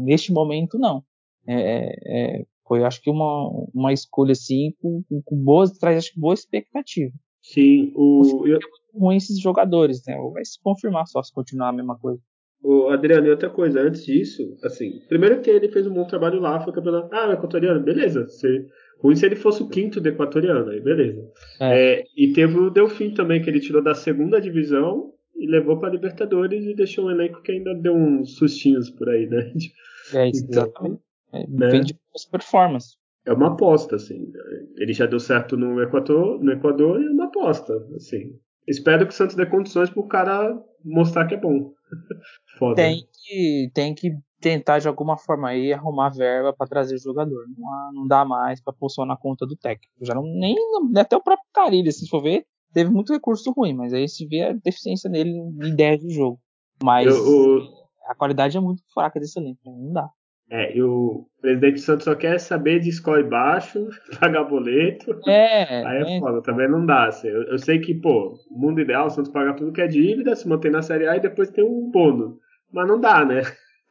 Neste momento, não. É, é, é, foi, acho que, uma, uma escolha assim, com, com boas, traz acho, boa expectativa. Sim, o. Eu... ruim esses jogadores, né? Vai se confirmar só se continuar a mesma coisa. O Adriano, e outra coisa, antes disso, assim, primeiro que ele fez um bom trabalho lá, foi campeonato. Ah, equatoriano, beleza. Se, ruim se ele fosse o quinto do equatoriano, aí beleza. É. É, e teve o Delfim também, que ele tirou da segunda divisão e levou para Libertadores e deixou um elenco que ainda deu uns sustinhos por aí, né? É, isso, então, exatamente. É, né? Vem de performance. É uma aposta, assim. Ele já deu certo no Equador, no Equador e é uma aposta, assim. espero que o Santos dê condições pro cara mostrar que é bom. Foda. Tem que, tem que tentar de alguma forma aí arrumar verba para trazer o jogador. Não, não dá mais para só na conta do técnico. Já não nem até o próprio Carilho, se for ver, teve muito recurso ruim, mas aí se vê a deficiência dele em ideia do jogo. Mas eu, eu... a qualidade é muito fraca desse elenco, né? não dá. É, e o presidente Santos só quer saber de escola baixo, pagar boleto. É. Aí é, é foda, também não dá. Assim. Eu, eu, sei que, pô, mundo ideal, o Santos paga tudo que é dívida, se mantém na Série A e depois tem um bônus. Mas não dá, né?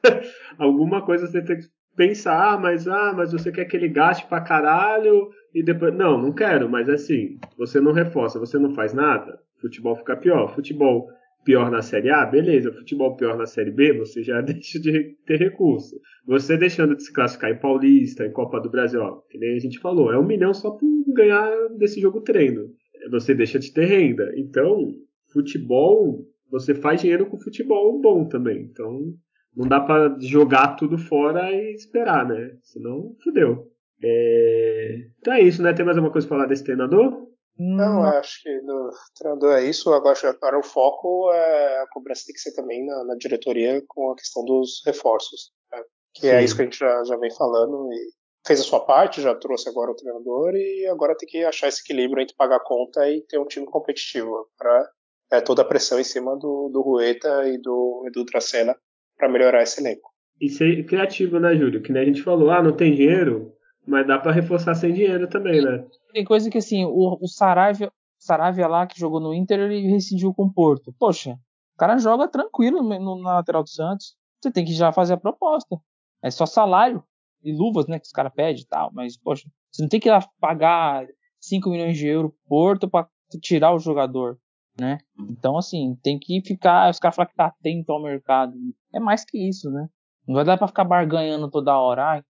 Alguma coisa você tem que pensar, ah, mas ah, mas você quer que ele gaste pra caralho e depois. Não, não quero, mas assim, você não reforça, você não faz nada, futebol fica pior. Futebol pior na Série A, beleza. Futebol pior na Série B, você já deixa de ter recurso. Você deixando de se classificar em Paulista, em Copa do Brasil, ó, que nem a gente falou, é um milhão só por ganhar desse jogo treino. Você deixa de ter renda. Então, futebol, você faz dinheiro com futebol bom também. Então, não dá para jogar tudo fora e esperar, né? Senão, fudeu. É... Então é isso, né? Tem mais alguma coisa pra falar desse treinador? Não, acho que no treinador é isso. Agora, agora o foco é a cobrança tem que ser também na, na diretoria com a questão dos reforços. Né? Que é Sim. é isso que a gente já, já vem falando e fez a sua parte, já trouxe agora o treinador e agora tem que achar esse equilíbrio entre pagar a conta e ter um time competitivo para é, toda a pressão em cima do, do Rueta e do Edu Tracena para melhorar esse elenco. E ser criativo, né, Júlio? Que nem a gente falou, ah, não tem dinheiro, mas dá para reforçar sem dinheiro também, né? Tem coisa que assim, o, o Saravia, Saravia lá que jogou no Inter, ele rescindiu com o Porto. Poxa, o cara joga tranquilo no, na lateral do Santos. Você tem que já fazer a proposta. É só salário e luvas, né, que os caras pedem e tal. Mas, poxa, você não tem que ir lá pagar 5 milhões de euros pro Porto para tirar o jogador, né? Então, assim, tem que ficar. Os caras falam que tá atento ao mercado. É mais que isso, né? Não vai dar pra ficar barganhando toda hora. Ai,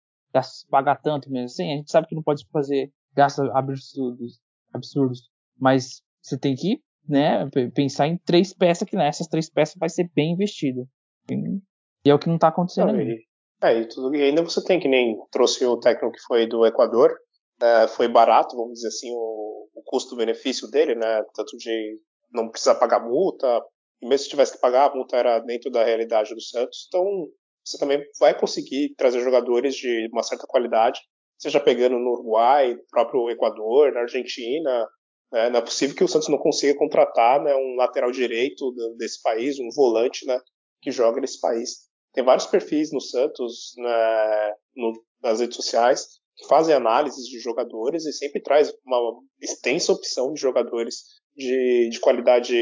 pagar tanto mesmo assim, a gente sabe que não pode fazer gastos absurdos, absurdos, mas você tem que, né, pensar em três peças que nessas três peças vai ser bem investido. E é o que não está acontecendo. Não, e, é, e, tudo, e ainda você tem que nem trouxe o técnico que foi do Equador, né, foi barato, vamos dizer assim, o, o custo-benefício dele, né, tanto de não precisar pagar multa, e mesmo se tivesse que pagar, a multa era dentro da realidade do Santos, então você também vai conseguir trazer jogadores de uma certa qualidade, seja pegando no Uruguai, no próprio Equador, na Argentina. Né? Não é possível que o Santos não consiga contratar né, um lateral direito desse país, um volante né, que joga nesse país. Tem vários perfis no Santos, né, no, nas redes sociais, que fazem análises de jogadores e sempre traz uma extensa opção de jogadores de, de qualidade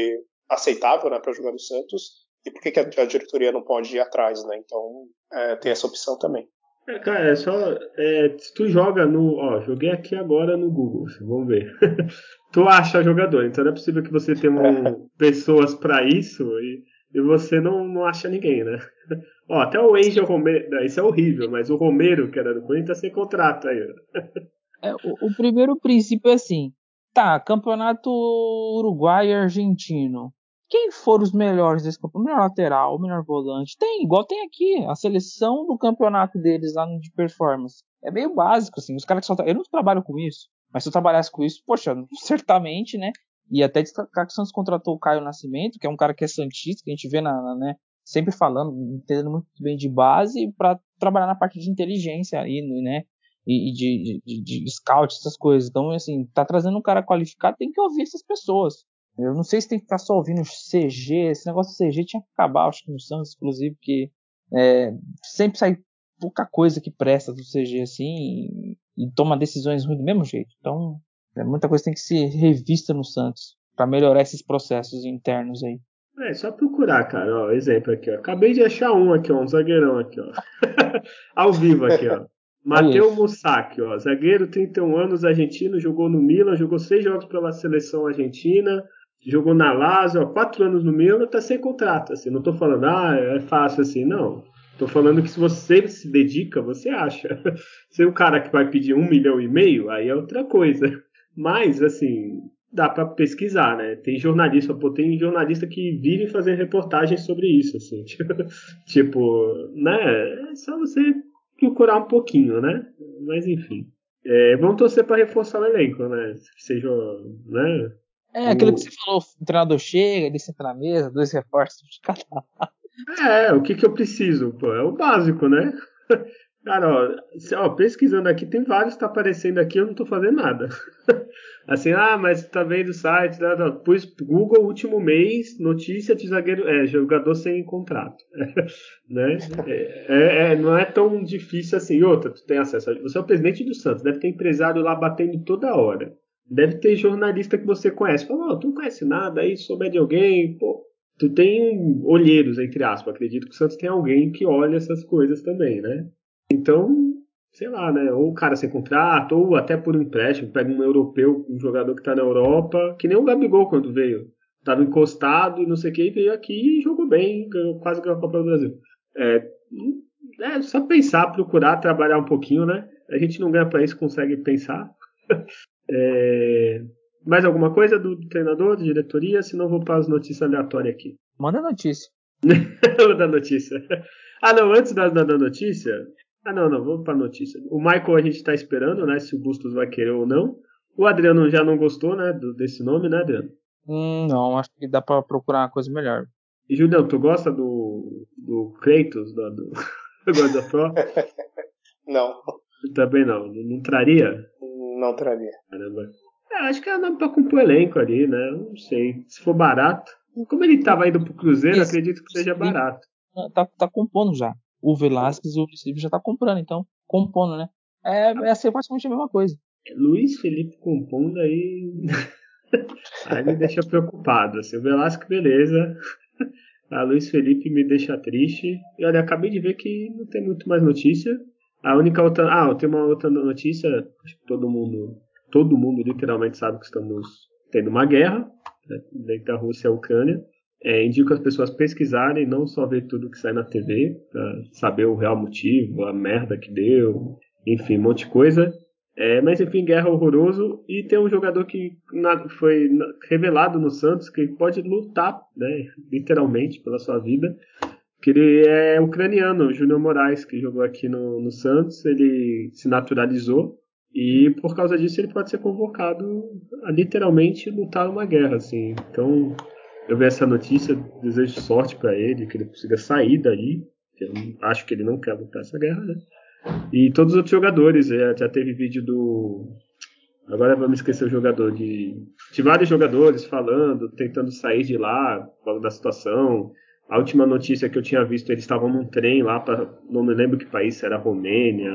aceitável né, para jogar no Santos e por que, que a, diretoria não pode ir atrás, né? Então é, tem essa opção também. É, cara, é só. É, se tu joga no. Ó, joguei aqui agora no Google, vamos ver. tu acha jogador, então não é possível que você tenha um, pessoas para isso e, e você não, não acha ninguém, né? Ó, até o Angel Romero. Isso é horrível, mas o Romero, que era do Corinthians, tá sem contrato aí. É, o, o primeiro princípio é assim. Tá, campeonato uruguai e argentino quem foram os melhores desse campeonato, melhor lateral, melhor volante, tem, igual tem aqui, a seleção do campeonato deles lá de performance. É meio básico, assim, os caras que só. Eu não trabalho com isso, mas se eu trabalhasse com isso, poxa, certamente, né? E até destacar que o Santos contratou o Caio Nascimento, que é um cara que é santista, que a gente vê na, na né, sempre falando, entendendo muito bem de base, para trabalhar na parte de inteligência aí, né? E, e de, de, de, scout, essas coisas. Então, assim, tá trazendo um cara qualificado, tem que ouvir essas pessoas. Eu não sei se tem que ficar só ouvindo CG. Esse negócio de CG tinha que acabar, acho que no Santos, inclusive, porque é, sempre sai pouca coisa que presta do CG assim e, e, toma decisões ruins do mesmo jeito. Então, muita coisa tem que ser revista no Santos para melhorar esses processos internos aí. É, só procurar, cara. Ó, exemplo aqui, ó. Acabei de achar um aqui, ó, um zagueirão aqui, ó. Ao vivo aqui, ó. Matheus Mussac, ó, zagueiro, 31 anos, argentino, jogou no Milan, jogou seis jogos pela seleção argentina, jogou na Lazio, ó, quatro anos no Milan, tá sem contrato. Assim, não tô falando, ah, é fácil assim, não. Tô falando que se você se dedica, você acha. Se o cara que vai pedir um milhão e meio, aí é outra coisa. Mas, assim, dá para pesquisar, né? Tem jornalista, pô, tem jornalista que vive fazendo reportagens sobre isso, assim. tipo, né? É só você procurar um pouquinho, né? Mas enfim. É, vamos torcer para reforçar o elenco, né? Que seja, né? É, aquilo que você falou, o treinador chega, ele senta na mesa, dois repórteres de cada É, o que que eu preciso? Pô, é o básico, né? Cara, ó, pesquisando aqui, tem vários que tá aparecendo aqui, eu não tô fazendo nada. assim, ah, mas tá vendo o site, né? pus Google último mês, notícia de zagueiro, é, jogador sem contrato. né? É, é, é, não é tão difícil assim. Outra, tu tem acesso. Você é o presidente do Santos, deve ter empresário lá batendo toda hora. Deve ter jornalista que você conhece. Fala, oh, tu não conhece nada aí, souber de alguém, pô. Tu tem olheiros, entre aspas. Acredito que o Santos tem alguém que olha essas coisas também, né? Então, sei lá, né? Ou o cara sem contrato, ou até por empréstimo, pega um europeu, um jogador que tá na Europa, que nem o Gabigol quando veio. Tava encostado e não sei o que, veio aqui e jogou bem, ganhou, quase ganhou a Copa do Brasil. É, é só pensar, procurar, trabalhar um pouquinho, né? A gente não ganha para isso, consegue pensar. é, mais alguma coisa do, do treinador, da diretoria? Senão vou para as notícias aleatórias aqui. Manda notícia. da notícia. Ah, não, antes da, da notícia, ah, não, não, vamos para a notícia. O Michael a gente está esperando, né? Se o Bustos vai querer ou não. O Adriano já não gostou, né? Do, desse nome, né, Adriano? Hum, não, acho que dá para procurar uma coisa melhor. E Julião, tu gosta do, do Kratos, do, do God of War? Não. Também não. Não traria? Não traria. Caramba. É, acho que é nome pra compor elenco ali, né? Não sei. Se for barato. Como ele tava indo pro Cruzeiro, Isso. acredito que seja barato. Tá, tá compondo já o Velasquez e o Felipe já tá comprando, então, compondo, né? É, é ser praticamente a mesma coisa. Luiz Felipe compondo aí. aí me deixa preocupado. Assim, o Velasquez, beleza. A Luiz Felipe me deixa triste. E olha, acabei de ver que não tem muito mais notícia. A única outra. Ah, tem uma outra notícia. Acho que todo mundo. Todo mundo literalmente sabe que estamos tendo uma guerra né, dentro da Rússia e Ucrânia. É, indico as pessoas pesquisarem, não só ver tudo que sai na TV, pra saber o real motivo, a merda que deu, enfim, um monte de coisa. É, mas enfim, guerra horroroso. E tem um jogador que na, foi revelado no Santos que pode lutar, né, literalmente, pela sua vida. Que ele é ucraniano, o Júnior Moraes, que jogou aqui no, no Santos. Ele se naturalizou e por causa disso ele pode ser convocado a literalmente lutar uma guerra, assim. Então eu vi essa notícia, desejo sorte para ele, que ele consiga sair daí. Eu acho que ele não quer lutar essa guerra, né? E todos os outros jogadores, já, já teve vídeo do. Agora vamos esquecer o jogador de. De vários jogadores falando, tentando sair de lá causa da situação. A última notícia que eu tinha visto, eles estavam num trem lá para, não me lembro que país, era Romênia,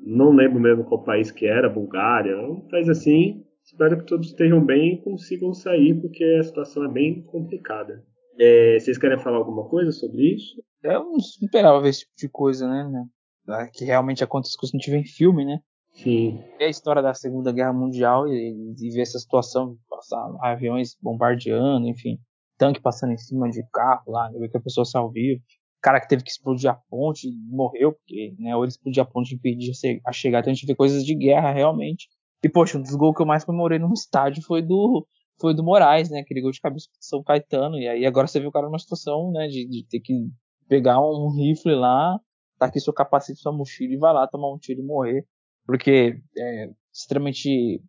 não lembro mesmo qual país que era, Bulgária, um país assim. Espero que todos estejam bem e consigam sair, porque a situação é bem complicada. É, vocês querem falar alguma coisa sobre isso? Eu não esperava ver esse tipo de coisa, né? né? Que realmente acontece que a gente vê em filme, né? Sim. Ver a história da Segunda Guerra Mundial e, e ver essa situação passar aviões bombardeando, enfim, tanque passando em cima de carro lá, ver que a pessoa saiu viva. Cara que teve que explodir a ponte morreu, porque, né, ou ele explodiu a ponte e impedir a chegar. Então a gente vê coisas de guerra realmente e, poxa, um dos gols que eu mais comemorei no estádio foi do, foi do Moraes, né? Aquele gol de cabeça de São Caetano. E aí agora você viu o cara numa situação, né? De, de ter que pegar um rifle lá, tá aqui seu capacete, sua mochila e vai lá tomar um tiro e morrer. Porque é extremamente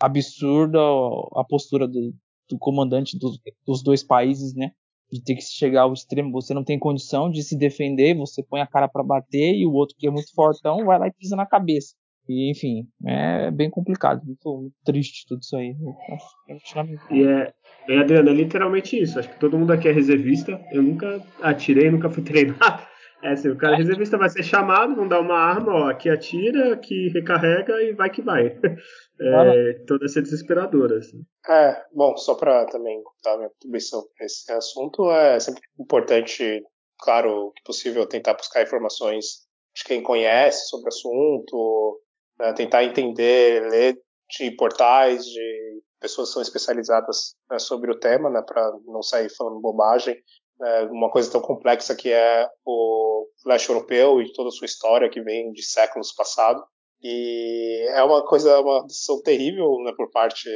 absurda a postura do, do comandante dos, dos dois países, né? De ter que chegar ao extremo. Você não tem condição de se defender, você põe a cara para bater e o outro que é muito fortão vai lá e pisa na cabeça. E, enfim, é bem complicado, muito, muito triste tudo isso aí. E é, é, Adriano, é literalmente isso. Acho que todo mundo aqui é reservista. Eu nunca atirei, nunca fui treinado. É assim, o cara reservista vai ser chamado, vão dar uma arma, ó, aqui atira, aqui recarrega e vai que vai. É, toda essa desesperadora. Assim. É, bom, só para também dar minha contribuição para esse assunto, é sempre importante, claro, que possível, tentar buscar informações de quem conhece sobre o assunto, né, tentar entender, ler de portais, de pessoas que são especializadas né, sobre o tema, né, para não sair falando bobagem. É, uma coisa tão complexa que é o leste europeu e toda a sua história que vem de séculos passados. E é uma coisa, uma decisão terrível né, por parte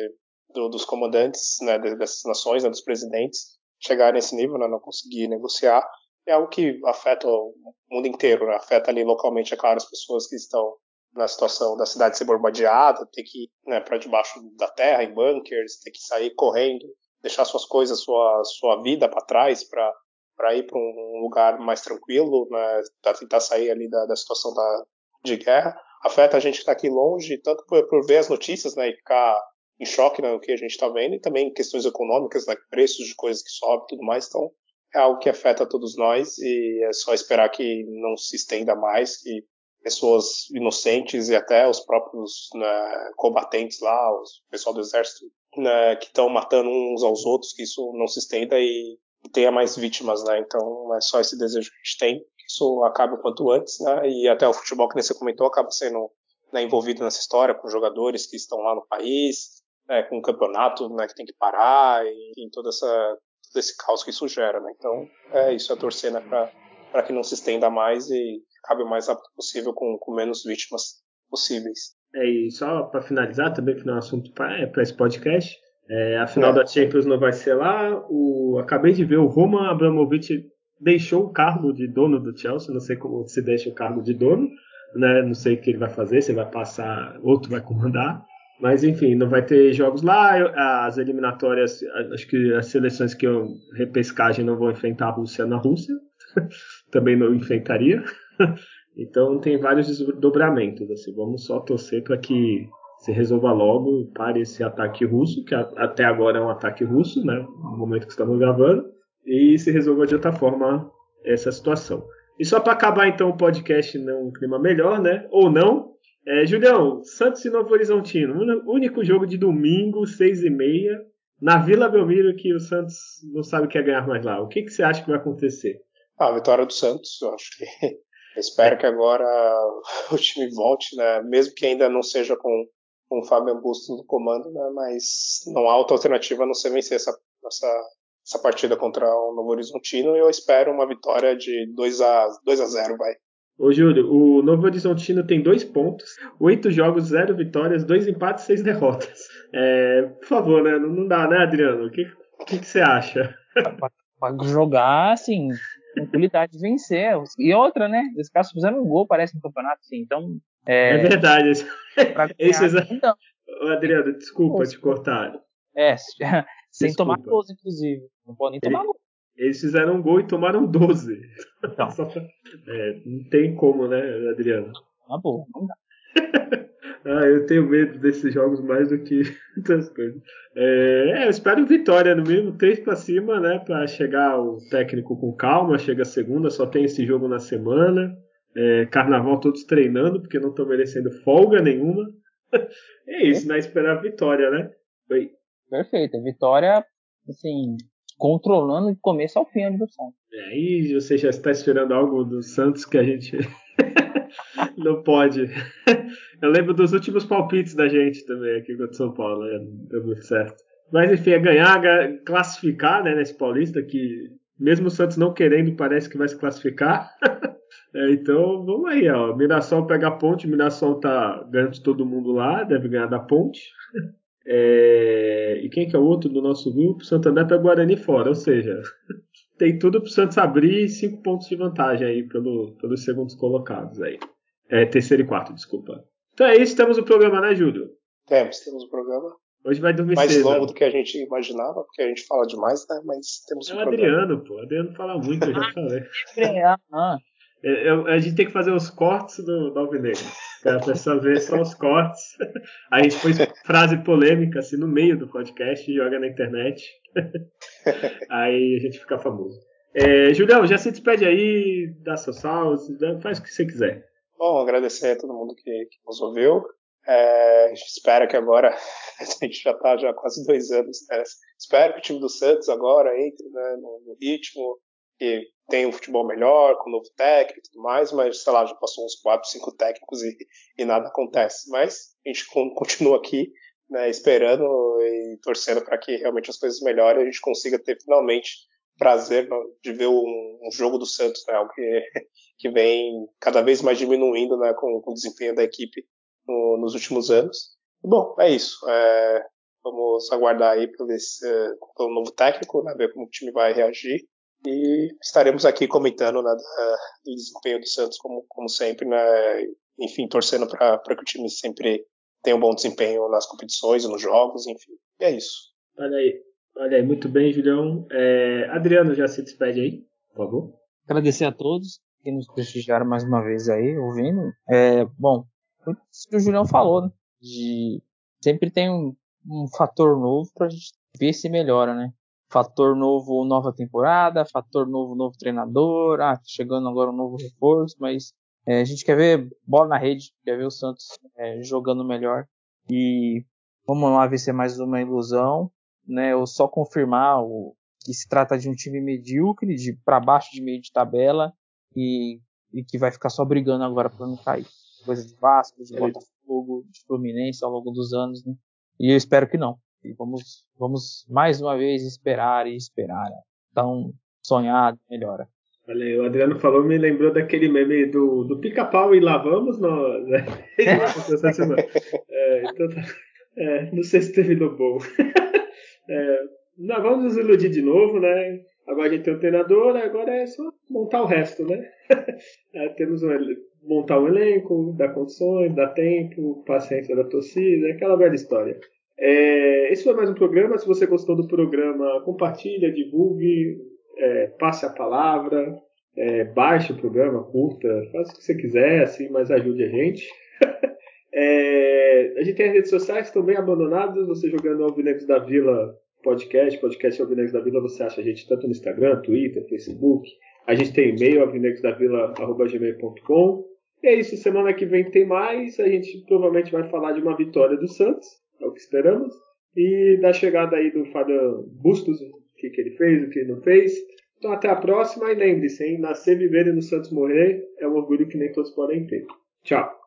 do, dos comandantes né, dessas nações, né, dos presidentes, chegar nesse nível, né, não conseguir negociar. É algo que afeta o mundo inteiro, né, afeta ali localmente, é claro, as pessoas que estão na situação da cidade ser bombardeada, ter que ir né, para debaixo da terra, em bunkers, ter que sair correndo, deixar suas coisas, sua, sua vida para trás para para ir para um lugar mais tranquilo, né, tentar sair ali da, da situação da, de guerra. Afeta a gente que está aqui longe, tanto por, por, ver as notícias né, e ficar em choque no né, que a gente está vendo, e também questões econômicas, né, preços de coisas que sobem e tudo mais. Então, é algo que afeta todos nós e é só esperar que não se estenda mais, que pessoas inocentes e até os próprios né, combatentes lá, o pessoal do exército, né, que estão matando uns aos outros, que isso não se estenda e tenha mais vítimas, né? Então é só esse desejo que a gente tem, que isso acabe o quanto antes, né? E até o futebol que nem você comentou acaba sendo né, envolvido nessa história com jogadores que estão lá no país, né, com o campeonato né, que tem que parar e, e toda essa todo esse caos que isso gera, né? Então é isso, é torcer né, para que não se estenda mais e acabe o mais rápido possível com, com menos vítimas possíveis. É, e só para finalizar também, que não é um assunto para é, esse podcast, é, a final é. da Champions não vai ser lá. O, acabei de ver o Roman Abramovich deixou o cargo de dono do Chelsea. Não sei como se deixa o cargo de dono, né? Não sei o que ele vai fazer, se vai passar, outro vai comandar. Mas enfim, não vai ter jogos lá. As eliminatórias, acho que as seleções que eu repescagem não vão enfrentar a Rússia na Rússia. Também não enfrentaria. Então tem vários desdobramentos. Assim. Vamos só torcer para que se resolva logo, pare esse ataque russo, que até agora é um ataque russo, né, no momento que estamos gravando, e se resolva de outra forma essa situação. E só para acabar então o podcast num clima melhor, né, ou não, é, Julião, Santos e Novo Horizontino, único jogo de domingo, seis e meia, na Vila Belmiro, que o Santos não sabe o que é ganhar mais lá. O que, que você acha que vai acontecer? Ah, a vitória do Santos, eu acho que. Espero que agora o time volte, né? Mesmo que ainda não seja com com o Fabian Busto no comando, né? mas não há outra alternativa a não ser vencer essa, essa, essa partida contra o Novo Horizontino e eu espero uma vitória de 2 a 2 a 0 vai. Ô Júlio, o Novo Horizontino tem dois pontos, oito jogos, zero vitórias, dois empates, seis derrotas. É, por favor, né? Não, não dá, né, Adriano? O que, que, que você acha? Pra jogar, assim, tranquilidade de vencer. E outra, né? Os caras fizeram um gol, parece, no campeonato, assim. Então, é, é verdade. Esses... Então, Adriano, desculpa te cortar. É, sem desculpa. tomar 12, inclusive. Não pode nem tomar gol. Eles fizeram um gol e tomaram 12. Então. é, não tem como, né, Adriano? Ah, bom, não dá. Ah, eu tenho medo desses jogos mais do que outras coisas. É, eu espero vitória no mínimo, três para cima, né? Para chegar o técnico com calma. Chega a segunda, só tem esse jogo na semana. É, carnaval todos treinando, porque não estão merecendo folga nenhuma. é isso, né? Esperar a vitória, né? Oi. Perfeito, vitória, assim, controlando do começo ao fim a do Santos. É, e você já está esperando algo do Santos que a gente não pode. Eu lembro dos últimos palpites da gente também aqui contra São Paulo, né? deu muito certo. Mas enfim, é ganhar, classificar né, nesse Paulista, que mesmo o Santos não querendo, parece que vai se classificar. É, então, vamos aí, ó. Mirassol pega a ponte, Mirassol tá ganhando de todo mundo lá, deve ganhar da ponte. É, e quem que é o outro do nosso grupo? Santander pega o Guarani fora, ou seja, tem tudo pro Santos abrir cinco pontos de vantagem aí pelo, pelos segundos colocados aí. É, terceiro e quarto, desculpa. Então é isso, temos o programa, né, Júlio? Temos, temos o programa. Hoje vai dormir Mais cedo. longo do que a gente imaginava, porque a gente fala demais, né? Mas temos é o Adriano, pô. O Adriano fala muito, eu já falei. É, eu, a gente tem que fazer os cortes do, do Alvinegro. A pessoa ver só os cortes. A gente põe frase polêmica assim no meio do podcast e joga na internet. Aí a gente fica famoso. É, Julião, já se despede aí, dá seu salve, faz o que você quiser. Bom, agradecer a todo mundo que, que nos ouviu. É, a gente espera que agora, a gente já está já quase dois anos, né? espero que o time do Santos agora entre né, no, no ritmo, tem um futebol melhor, com um novo técnico e tudo mais, mas sei lá, já passou uns 4, 5 técnicos e, e nada acontece. Mas a gente continua aqui, né, esperando e torcendo para que realmente as coisas melhorem e a gente consiga ter finalmente prazer de ver um, um jogo do Santos, né, algo que, que vem cada vez mais diminuindo né, com, com o desempenho da equipe no, nos últimos anos. Bom, é isso. É, vamos aguardar aí pelo, esse, pelo novo técnico, né, ver como o time vai reagir E estaremos aqui comentando né, do desempenho do Santos, como, como sempre, né? Enfim, torcendo para que o time sempre tenha um bom desempenho nas competições, nos jogos, enfim. E é isso. Olha aí, olha aí, muito bem, Julião. É, Adriano, já se despede aí, por favor. Agradecer a todos que nos prestigiaram mais uma vez aí, ouvindo. É, bom, isso que o Julião falou, né? De sempre tem um, um fator novo pra gente ver se melhora, né? Fator novo, nova temporada, fator novo, novo treinador, ah, tá chegando agora um novo reforço, mas é, a gente quer ver bola na rede, quer ver o Santos é, jogando melhor. E vamos lá ver se é mais uma ilusão, né? Ou só confirmar o, que se trata de um time medíocre, de para baixo de meio de tabela e, e que vai ficar só brigando agora para não cair. Coisa de Vasco, de Botafogo, de Fluminense ao longo dos anos, né? E eu espero que não. E vamos, vamos mais uma vez esperar e esperar. Então, sonhar melhora. Olha o Adriano falou, me lembrou daquele meme do, do pica-pau e lá vamos nós. Né? é, então, tá, é, não sei se terminou bom. é, nós vamos nos iludir de novo, né? Agora a gente tem um treinador, agora é só montar o resto, né? é, temos um, montar um elenco, dar condições, dar tempo, paciência da torcida, aquela velha história. É, esse foi mais um programa. Se você gostou do programa, compartilha, divulgue, é, passe a palavra, é, baixe o programa, curta, faça o que você quiser, assim, mas ajude a gente. É, a gente tem as redes sociais que estão bem abandonadas. Você jogando Alvinegos da Vila podcast, podcast Alvinegos da Vila, você acha a gente tanto no Instagram, Twitter, Facebook. A gente tem e-mail, alvinegosdavila.gmail.com. E é isso, semana que vem tem mais. A gente provavelmente vai falar de uma vitória do Santos é o que esperamos. E da chegada aí do Fabian Bustos, o que, que ele fez, o que ele não fez. Então até a próxima e lembre-se, hein? Nascer, viver e no Santos morrer é um orgulho que nem todos podem ter. Tchau!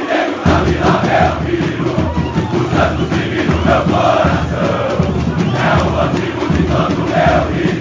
É antigo de tanto